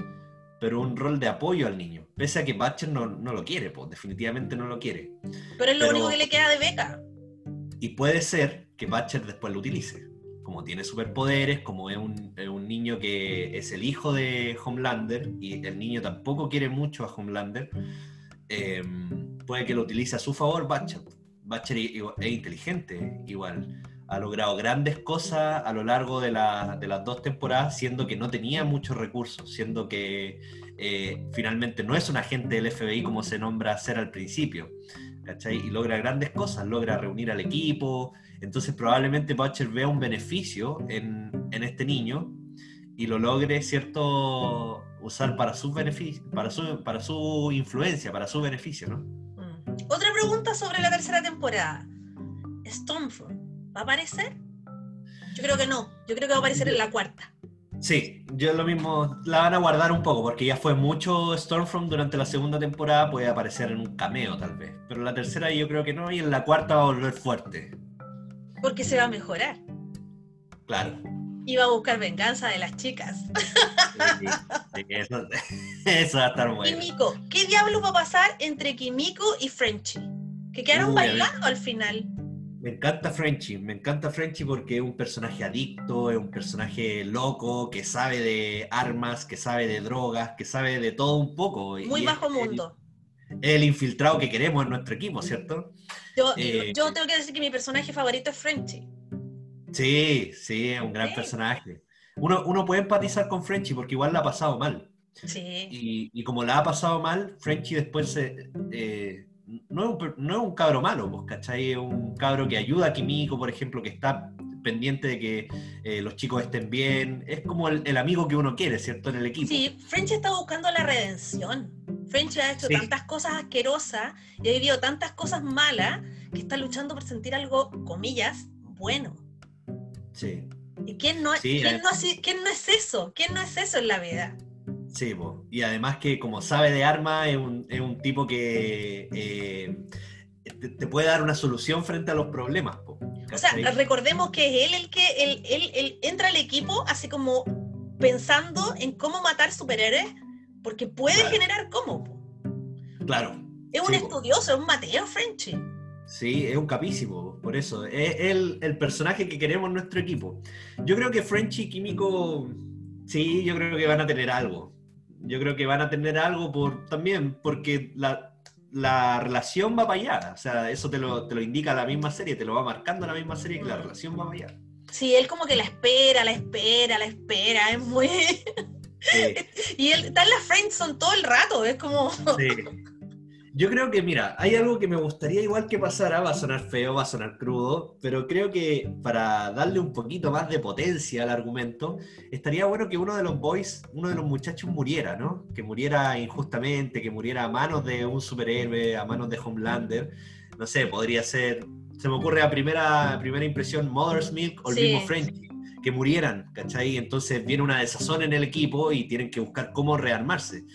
pero un rol de apoyo al niño. Pese a que Butcher no, no lo quiere, pues definitivamente no lo quiere. Pero es lo único que le queda de beca. Y puede ser que Butcher después lo utilice como tiene superpoderes, como es un, niño que es el hijo de Homelander y el niño tampoco quiere mucho a Homelander, em, puede que lo utilice a su favor Batcher. Batcher es inteligente igual. Ha logrado grandes cosas a lo largo de, las dos temporadas, siendo que no tenía muchos recursos, siendo que eh, finalmente no es un agente del FBI como se nombra ser al principio. Y logra grandes cosas, logra reunir al equipo, entonces probablemente Butcher vea un beneficio en, este niño y lo logre, ¿cierto?, usar para su beneficio, para su, para su influencia, para su beneficio, ¿no? Mm. Otra pregunta sobre la tercera temporada. ¿Stormfront va a aparecer? Yo creo que no. Yo creo que va a aparecer en la cuarta. Sí, yo lo mismo, la van a guardar un poco, porque ya fue mucho Stormfront durante la segunda temporada, puede aparecer en un cameo tal vez, pero en la tercera yo creo que no, y en la cuarta va a volver fuerte. Porque se va a mejorar. Claro. Va a buscar venganza de las chicas. eso, va a estar bueno. Kimiko, ¿qué diablos va a pasar entre Kimiko y Frenchy? Que quedaron bailando al final. Me encanta Frenchy, me encanta Frenchy porque es un personaje adicto, es un personaje loco, que sabe de armas, que sabe de drogas, que sabe de todo un poco. Muy bajo mundo. El infiltrado que queremos en nuestro equipo, ¿cierto? Eh, yo, tengo que decir que mi personaje favorito es Frenchy. Sí, sí, es un gran personaje. Uno, uno puede empatizar con Frenchy porque igual la ha pasado mal. Sí. Y, como la ha pasado mal, Frenchy después se, eh, no, es un, no, es un, cabro malo, pues, ¿cachai? Es un cabro que ayuda a Kimiko, por ejemplo, que está pendiente de que eh, los chicos estén bien. Es como el, amigo que uno quiere, ¿cierto? En el equipo. Sí, French está buscando la redención. French ha hecho tantas cosas asquerosas y ha vivido tantas cosas malas que está luchando por sentir algo, comillas, bueno. Sí. ¿Y quién no, ¿quién, no, ¿quién no es eso? ¿Quién no es eso en la vida? Sí, y además que como sabe de armas, es un, es un tipo que eh, te, puede dar una solución frente a los problemas. O sea, recordemos que es él el que él, él, entra al equipo así como pensando en cómo matar superhéroes, porque puede generar cómo. Claro. Es un estudioso, es un Mateo Frenchy. Sí, es un capísimo, por eso. Es el, el, personaje que queremos en nuestro equipo. Yo creo que Frenchy y Químico, sí, yo creo que van a tener algo. Yo creo que van a tener algo por también, porque la, la relación va para allá. O sea, eso te lo, te lo indica la misma serie, te lo va marcando la misma serie que la relación va para allá. Sí, él como que la espera, la espera, la espera, es muy... y él está en la friendzone todo el rato, es como... Sí. Yo creo que, mira, hay algo que me gustaría igual que pasara, va a sonar feo, va a sonar crudo, pero creo que para darle un poquito más de potencia al argumento, estaría bueno que uno de los boys, uno de los muchachos muriera, ¿no? Que muriera injustamente, que muriera a manos de un superhéroe, a manos de Homelander. No sé, podría ser, se me ocurre a primera, primera impresión, Mother's Milk o el mismo Frenchy, que murieran, ¿cachai? Entonces viene una desazón en el equipo y tienen que buscar cómo rearmarse.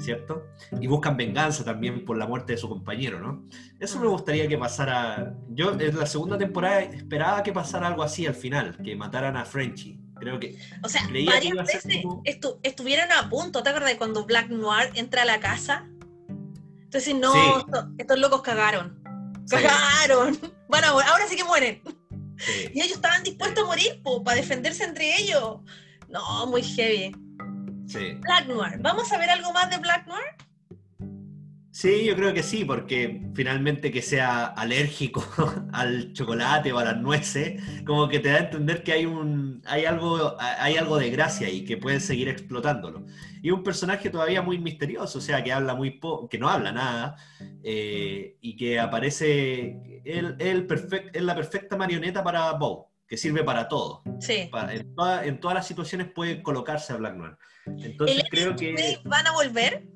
¿Cierto? Y buscan venganza también por la muerte de su compañero, ¿no? Eso me gustaría que pasara. Yo en la segunda temporada esperaba que pasara algo así al final, que mataran a Frenchy. Creo que. O sea, varias veces estuvieron a punto. ¿Te acuerdas de cuando Black Noir entra a la casa? Entonces, no, estos, locos cagaron. Cagaron. Bueno, ahora sí que mueren. Y ellos estaban dispuestos a morir para defenderse entre ellos. No, muy heavy. Black Noir. ¿Vamos a ver algo más de Black Noir? Sí, yo creo que sí, porque finalmente que sea alérgico al chocolate o a las nueces, como que te da a entender que hay un hay algo hay algo de gracia y que pueden seguir explotándolo. Y un personaje todavía muy misterioso, o sea, que habla muy poco, que no habla nada eh, y que aparece él, él es la perfecta marioneta para Bow, que sirve para todo. Sí. en, todas las situaciones puede colocarse a Black Noir. Entonces creo que... ¿Van a volver?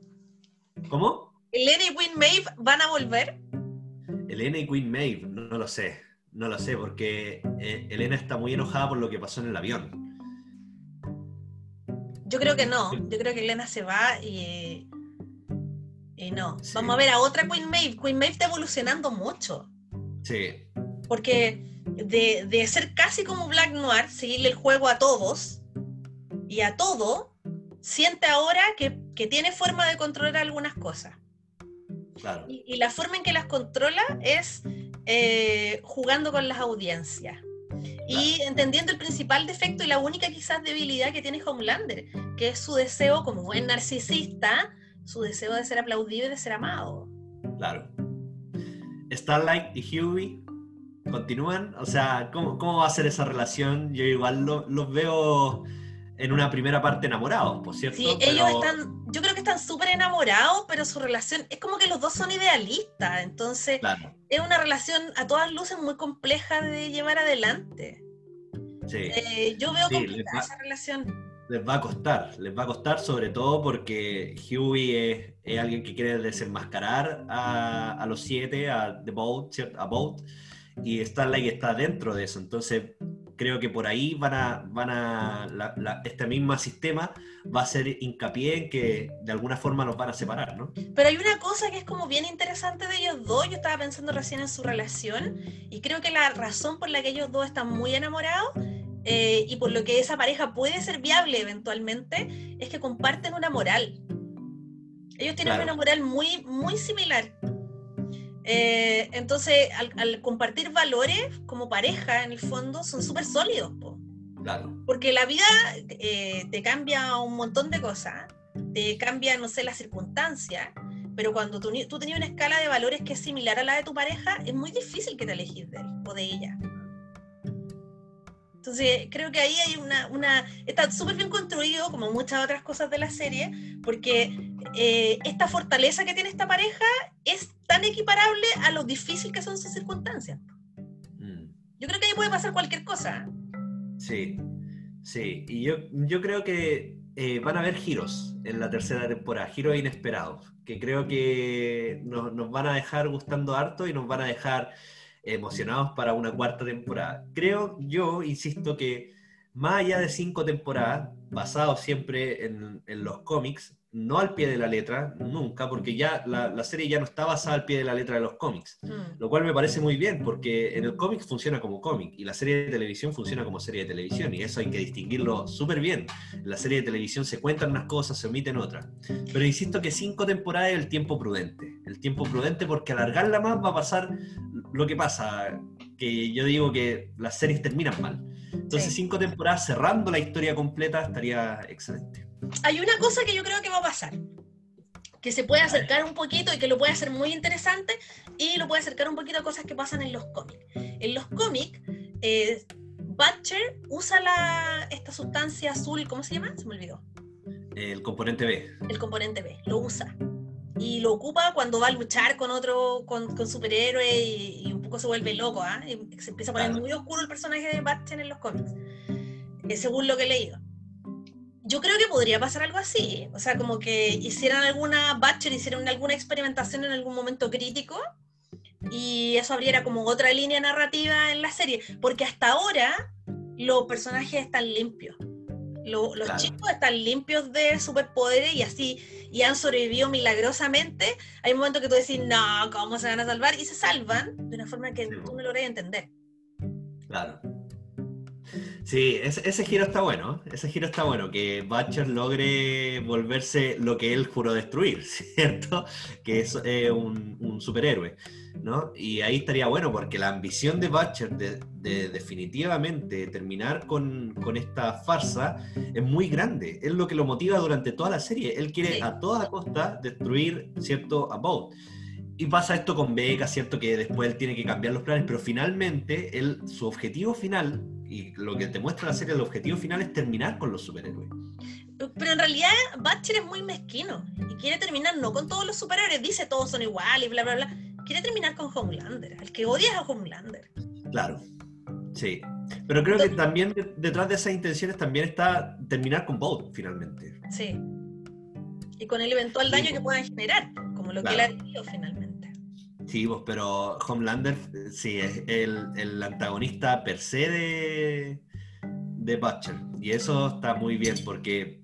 ¿Cómo? ¿Elena y Queen Maeve van a volver? Elena y Queen Maeve, no, lo sé. No lo sé, porque eh, Elena está muy enojada por lo que pasó en el avión. Yo creo que no. Yo creo que Elena se va y. Y no. Vamos a ver a otra Queen Maeve. Queen Maeve está evolucionando mucho. Sí. Porque de, de ser casi como Black Noir, seguirle el juego a todos y a todo, siente ahora que, tiene forma de controlar algunas cosas. Y, la forma en que las controla es eh, jugando con las audiencias. Y entendiendo el principal defecto y la única quizás debilidad que tiene Homelander, que es su deseo como buen narcisista, su deseo de ser aplaudido y de ser amado. Claro. Starlight y Huey continúan, o sea, ¿cómo, va a ser esa relación? Yo igual los veo en una primera parte enamorados, por cierto. Sí, ellos están, yo creo que están súper enamorados, pero su relación es como que los dos son idealistas, entonces es una relación a todas luces muy compleja de llevar adelante. Sí. Eh, yo veo complicada esa relación. Les va a costar, les va a costar sobre todo porque Huey es, alguien que quiere desenmascarar a, a los siete, a The Boat, a Boat, y Starlight está dentro de eso, entonces creo que por ahí van a, van a este mismo sistema va a ser hincapié en que de alguna forma los van a separar, ¿no? Pero hay una cosa que es como bien interesante de ellos dos, yo estaba pensando recién en su relación y creo que la razón por la que ellos dos están muy enamorados eh, y por lo que esa pareja puede ser viable eventualmente es que comparten una moral. Ellos tienen una moral muy, muy similar. Eh, entonces, al, compartir valores como pareja, en el fondo, son súper sólidos. Claro. Porque la vida eh, te cambia un montón de cosas, te cambia, no sé, las circunstancias, pero cuando tú, tú tenías una escala de valores que es similar a la de tu pareja, es muy difícil que te alejes de él o de ella. Entonces, creo que ahí hay una, una está súper bien construido, como muchas otras cosas de la serie, porque eh, esta fortaleza que tiene esta pareja es tan equiparable a lo difícil que son sus circunstancias. Mm. Yo creo que ahí puede pasar cualquier cosa. Sí, sí. Y yo, yo creo que eh, van a haber giros en la tercera temporada, giros inesperados, que creo que nos, nos van a dejar gustando harto y nos van a dejar emocionados para una cuarta temporada. Creo yo, insisto, que más allá de cinco temporadas, basado siempre en, en los cómics, no al pie de la letra, nunca, porque ya la, la, serie ya no está basada al pie de la letra de los cómics, mm. lo cual me parece muy bien, porque en el cómic funciona como cómic y la serie de televisión funciona como serie de televisión, y eso hay que distinguirlo súper bien. En la serie de televisión se cuentan unas cosas, se omiten otras. Pero insisto que cinco temporadas es el tiempo prudente, el tiempo prudente porque alargarla más va a pasar lo que pasa, que yo digo que las series terminan mal. Entonces cinco temporadas cerrando la historia completa estaría excelente hay una cosa que yo creo que va a pasar, que se puede acercar un poquito y que lo puede hacer muy interesante y lo puede acercar un poquito a cosas que pasan en los cómics. En los cómics, eh, Butcher usa la, esta sustancia azul, ¿cómo se llama? Se me olvidó. El componente B. El componente B, lo usa. Y lo ocupa cuando va a luchar con otro, con, con superhéroe y, un poco se vuelve loco, ¿ah? Se empieza a poner muy oscuro el personaje de Butcher en los cómics, eh, según lo que he leído yo creo que podría pasar algo así. O sea, como que hicieran alguna Batcher, hicieran alguna experimentación en algún momento crítico y eso abriera como otra línea narrativa en la serie. Porque hasta ahora los personajes están limpios. los chicos están limpios de superpoderes y así, y han sobrevivido milagrosamente. Hay un momento que tú decís, no, ¿cómo se van a salvar? Y se salvan de una forma que tú no logras entender. Claro. Sí, ese, giro está bueno, ese giro está bueno, que Butcher logre volverse lo que él juró destruir, ¿cierto? Que es eh, un, superhéroe, ¿no? Y ahí estaría bueno porque la ambición de Butcher de, definitivamente terminar con, esta farsa es muy grande, es lo que lo motiva durante toda la serie, él quiere a toda costa destruir, ¿cierto? A Bolt. Y pasa esto con Becca, ¿cierto? Que después él tiene que cambiar los planes, pero finalmente él, su objetivo final y lo que te muestra la serie, el objetivo final es terminar con los superhéroes. Pero en realidad Butcher es muy mezquino y quiere terminar no con todos los superhéroes, dice todos son iguales y bla, bla, bla. Quiere terminar con Homelander. El que odia es a Homelander. Claro, sí. Pero creo que también detrás de esas intenciones también está terminar con Bolt, finalmente. Sí. Y con el eventual daño que puedan generar, como lo que él ha dicho finalmente. Sí, pues, pero Homelander sí es el, antagonista per se de, de Butcher. Y eso está muy bien porque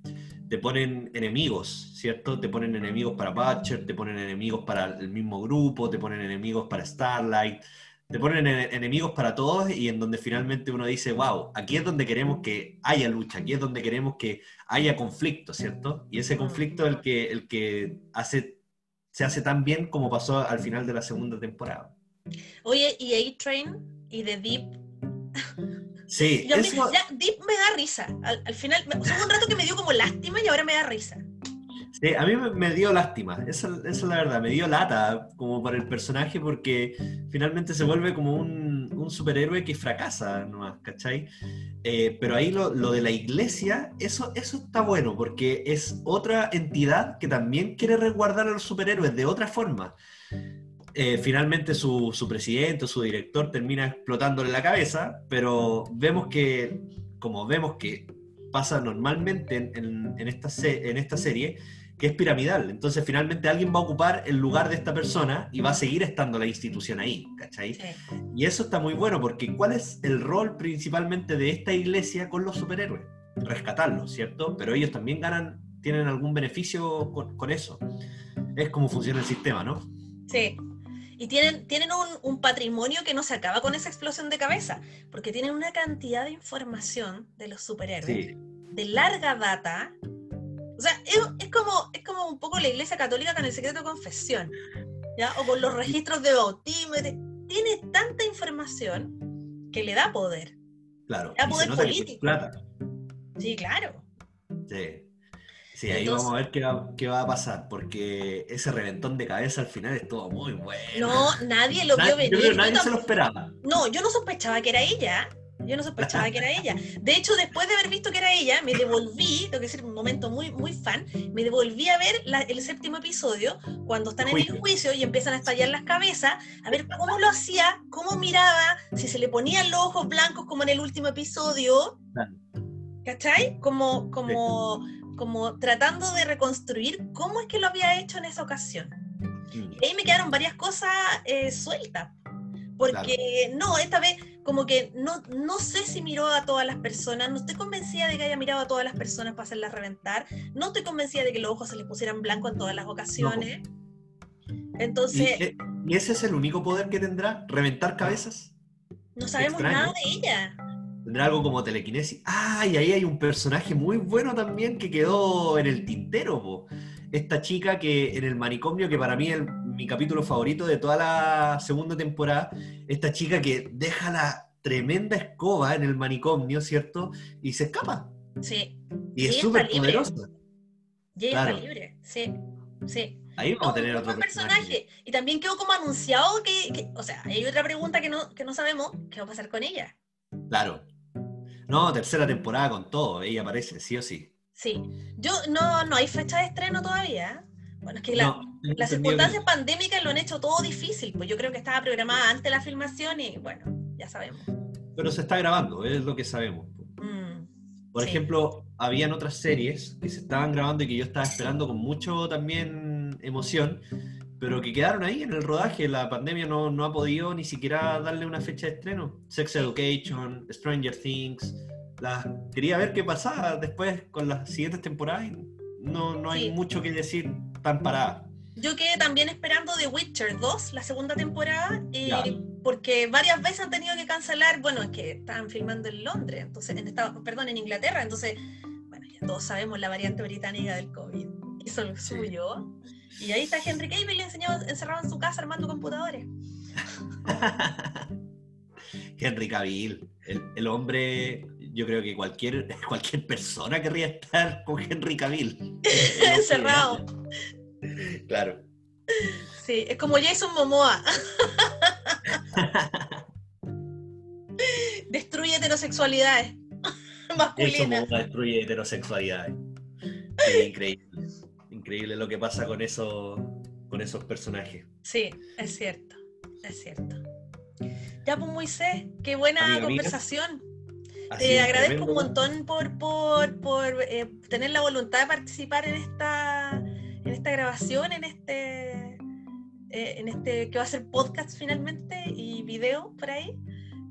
te ponen enemigos, ¿cierto? Te ponen enemigos para Butcher, te ponen enemigos para el mismo grupo, te ponen enemigos para Starlight, te ponen enemigos para todos y en donde finalmente uno dice, wow, aquí es donde queremos que haya lucha, aquí es donde queremos que haya conflicto, ¿cierto? Y ese conflicto es el que, el que hace se hace tan bien como pasó al final de la segunda temporada. Oye, ¿y A-Train y The Deep? Sí, eso... ya, Deep me da risa. Al, final, hubo un rato que me dio como lástima y ahora me da risa. Sí, a mí me, dio lástima, esa, es la verdad, me dio lata como para el personaje porque finalmente se vuelve como un, un superhéroe que fracasa nomás, ¿cachai? Eh, pero ahí lo, lo, de la iglesia, eso, eso está bueno porque es otra entidad que también quiere resguardar a los superhéroes de otra forma. Eh, finalmente su, su presidente, su director termina explotándole la cabeza, pero vemos que, como vemos que pasa normalmente en, en, esta, en esta serie, que es piramidal. Entonces, finalmente alguien va a ocupar el lugar de esta persona y va a seguir estando la institución ahí, ¿cachai? Y eso está muy bueno, porque ¿cuál es el rol principalmente de esta iglesia con los superhéroes? Rescatarlos, ¿cierto? Pero ellos también ganan, tienen algún beneficio con, eso. Es como funciona el sistema, ¿no? Sí. Y tienen, tienen un, un, patrimonio que no se acaba con esa explosión de cabeza, porque tienen una cantidad de información de los superhéroes de larga data o sea, es, como, es como un poco la iglesia católica con el secreto de confesión, ¿ya? O con los registros de bautismo. Tiene tanta información que le da poder. Claro. Le da poder político. Plata. Sí, claro. Sí. Sí, ahí vamos a ver qué va, qué va, a pasar, porque ese reventón de cabeza al final es todo muy bueno. No, nadie lo vio venir. nadie se lo esperaba. No, yo no sospechaba que era ella. Yo no sospechaba que era ella. De hecho, después de haber visto que era ella, me devolví, tengo que decir, un momento muy, muy fan, me devolví a ver el séptimo episodio, cuando están en el juicio y empiezan a estallar las cabezas, a ver cómo lo hacía, cómo miraba, si se le ponían los ojos blancos como en el último episodio. ¿Cachai? Como, como, como tratando de reconstruir cómo es que lo había hecho en esa ocasión. Mm. Y ahí me quedaron varias cosas eh, sueltas. Porque no, esta vez como que no, no sé si miró a todas las personas, no estoy convencida de que haya mirado a todas las personas para hacerlas reventar, no estoy convencida de que los ojos se les pusieran blanco en todas las ocasiones. Entonces... ¿Y, ese es el único poder que tendrá? ¿Reventar cabezas? No sabemos nada de ella. ¿Tendrá algo como telequinesis? Ah, y ahí hay un personaje muy bueno también que quedó en el tintero, Esta chica que en el manicomio, que para mí el, mi capítulo favorito de toda la segunda temporada, esta chica que deja la tremenda escoba en el manicomio, ¿cierto? Y se escapa. Sí. Y es súper poderosa. Y ella está libre, sí, sí. Ahí vamos a tener otro personaje. Y también quedó como anunciado que, o sea, hay otra pregunta que no, que no sabemos, ¿qué va a pasar con ella? Claro. No, tercera temporada con todo, ella aparece, sí o sí. Sí. Yo, no, no hay fecha de estreno todavía. Bueno, es que las circunstancias pandémicas lo han hecho todo difícil, pues yo creo que estaba programada antes la filmación y bueno, ya sabemos. Pero se está grabando, es lo que sabemos. Mm, Por ejemplo, habían otras series que se estaban grabando y que yo estaba esperando con mucho también emoción, pero que quedaron ahí en el rodaje. La pandemia no, no ha podido ni siquiera darle una fecha de estreno. Sex Education, Stranger Things. Las, quería ver qué pasaba después con las siguientes temporadas. no, no hay mucho que decir están Yo quedé también esperando The Witcher 2, la segunda temporada, porque varias veces han tenido que cancelar, bueno, es que estaban filmando en Londres, entonces, en Estados, perdón, en Inglaterra, entonces, bueno, ya todos sabemos la variante británica del COVID, hizo lo suyo. Y ahí está Henry Cavill encerrado en su casa armando computadores. Henry Cavill, el, hombre, yo creo que cualquier, cualquier persona querría estar con Henry Cavill. Encerrado. Claro. Sí, es como Jason Momoa. destruye heterosexualidades masculinas. Jason Momoa destruye heterosexualidades. increíble. Increíble lo que pasa con, eso, con esos personajes. Sí, es cierto. Es cierto. Ya, pues Moisés, qué buena conversación. Te agradezco un montón por, por, por eh, tener la voluntad de participar en esta en esta grabación, en este, eh, en este que va a ser podcast finalmente y video por ahí.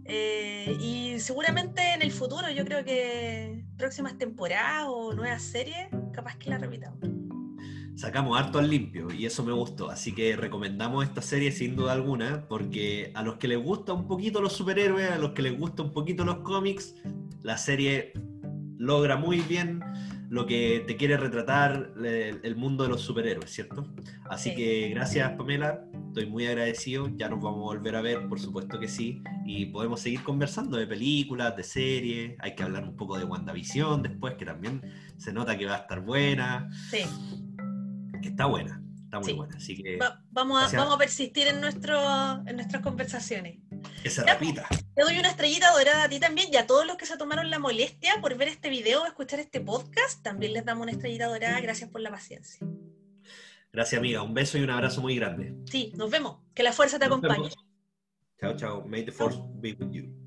Eh, y seguramente en el futuro, yo creo que próximas temporadas o nuevas series, capaz que la repitamos. Sacamos harto al limpio y eso me gustó, así que recomendamos esta serie sin duda alguna, porque a los que les gusta un poquito los superhéroes, a los que les gusta un poquito los cómics, la serie logra muy bien lo que te quiere retratar el, mundo de los superhéroes, ¿cierto? Así que gracias Pamela, estoy muy agradecido, ya nos vamos a volver a ver, por supuesto que sí, y podemos seguir conversando de películas, de series, hay que hablar un poco de WandaVision después, que también se nota que va a estar buena. Sí. Está buena, está muy buena, así que... vamos, a, vamos a persistir en, nuestro, en nuestras conversaciones. Que se repita. Te doy una estrellita dorada a ti también y a todos los que se tomaron la molestia por ver este video o escuchar este podcast. También les damos una estrellita dorada. Gracias por la paciencia. Gracias, amiga. Un beso y un abrazo muy grande. Sí, nos vemos. Que la fuerza te acompañe. Chao, chao. May the force be with you.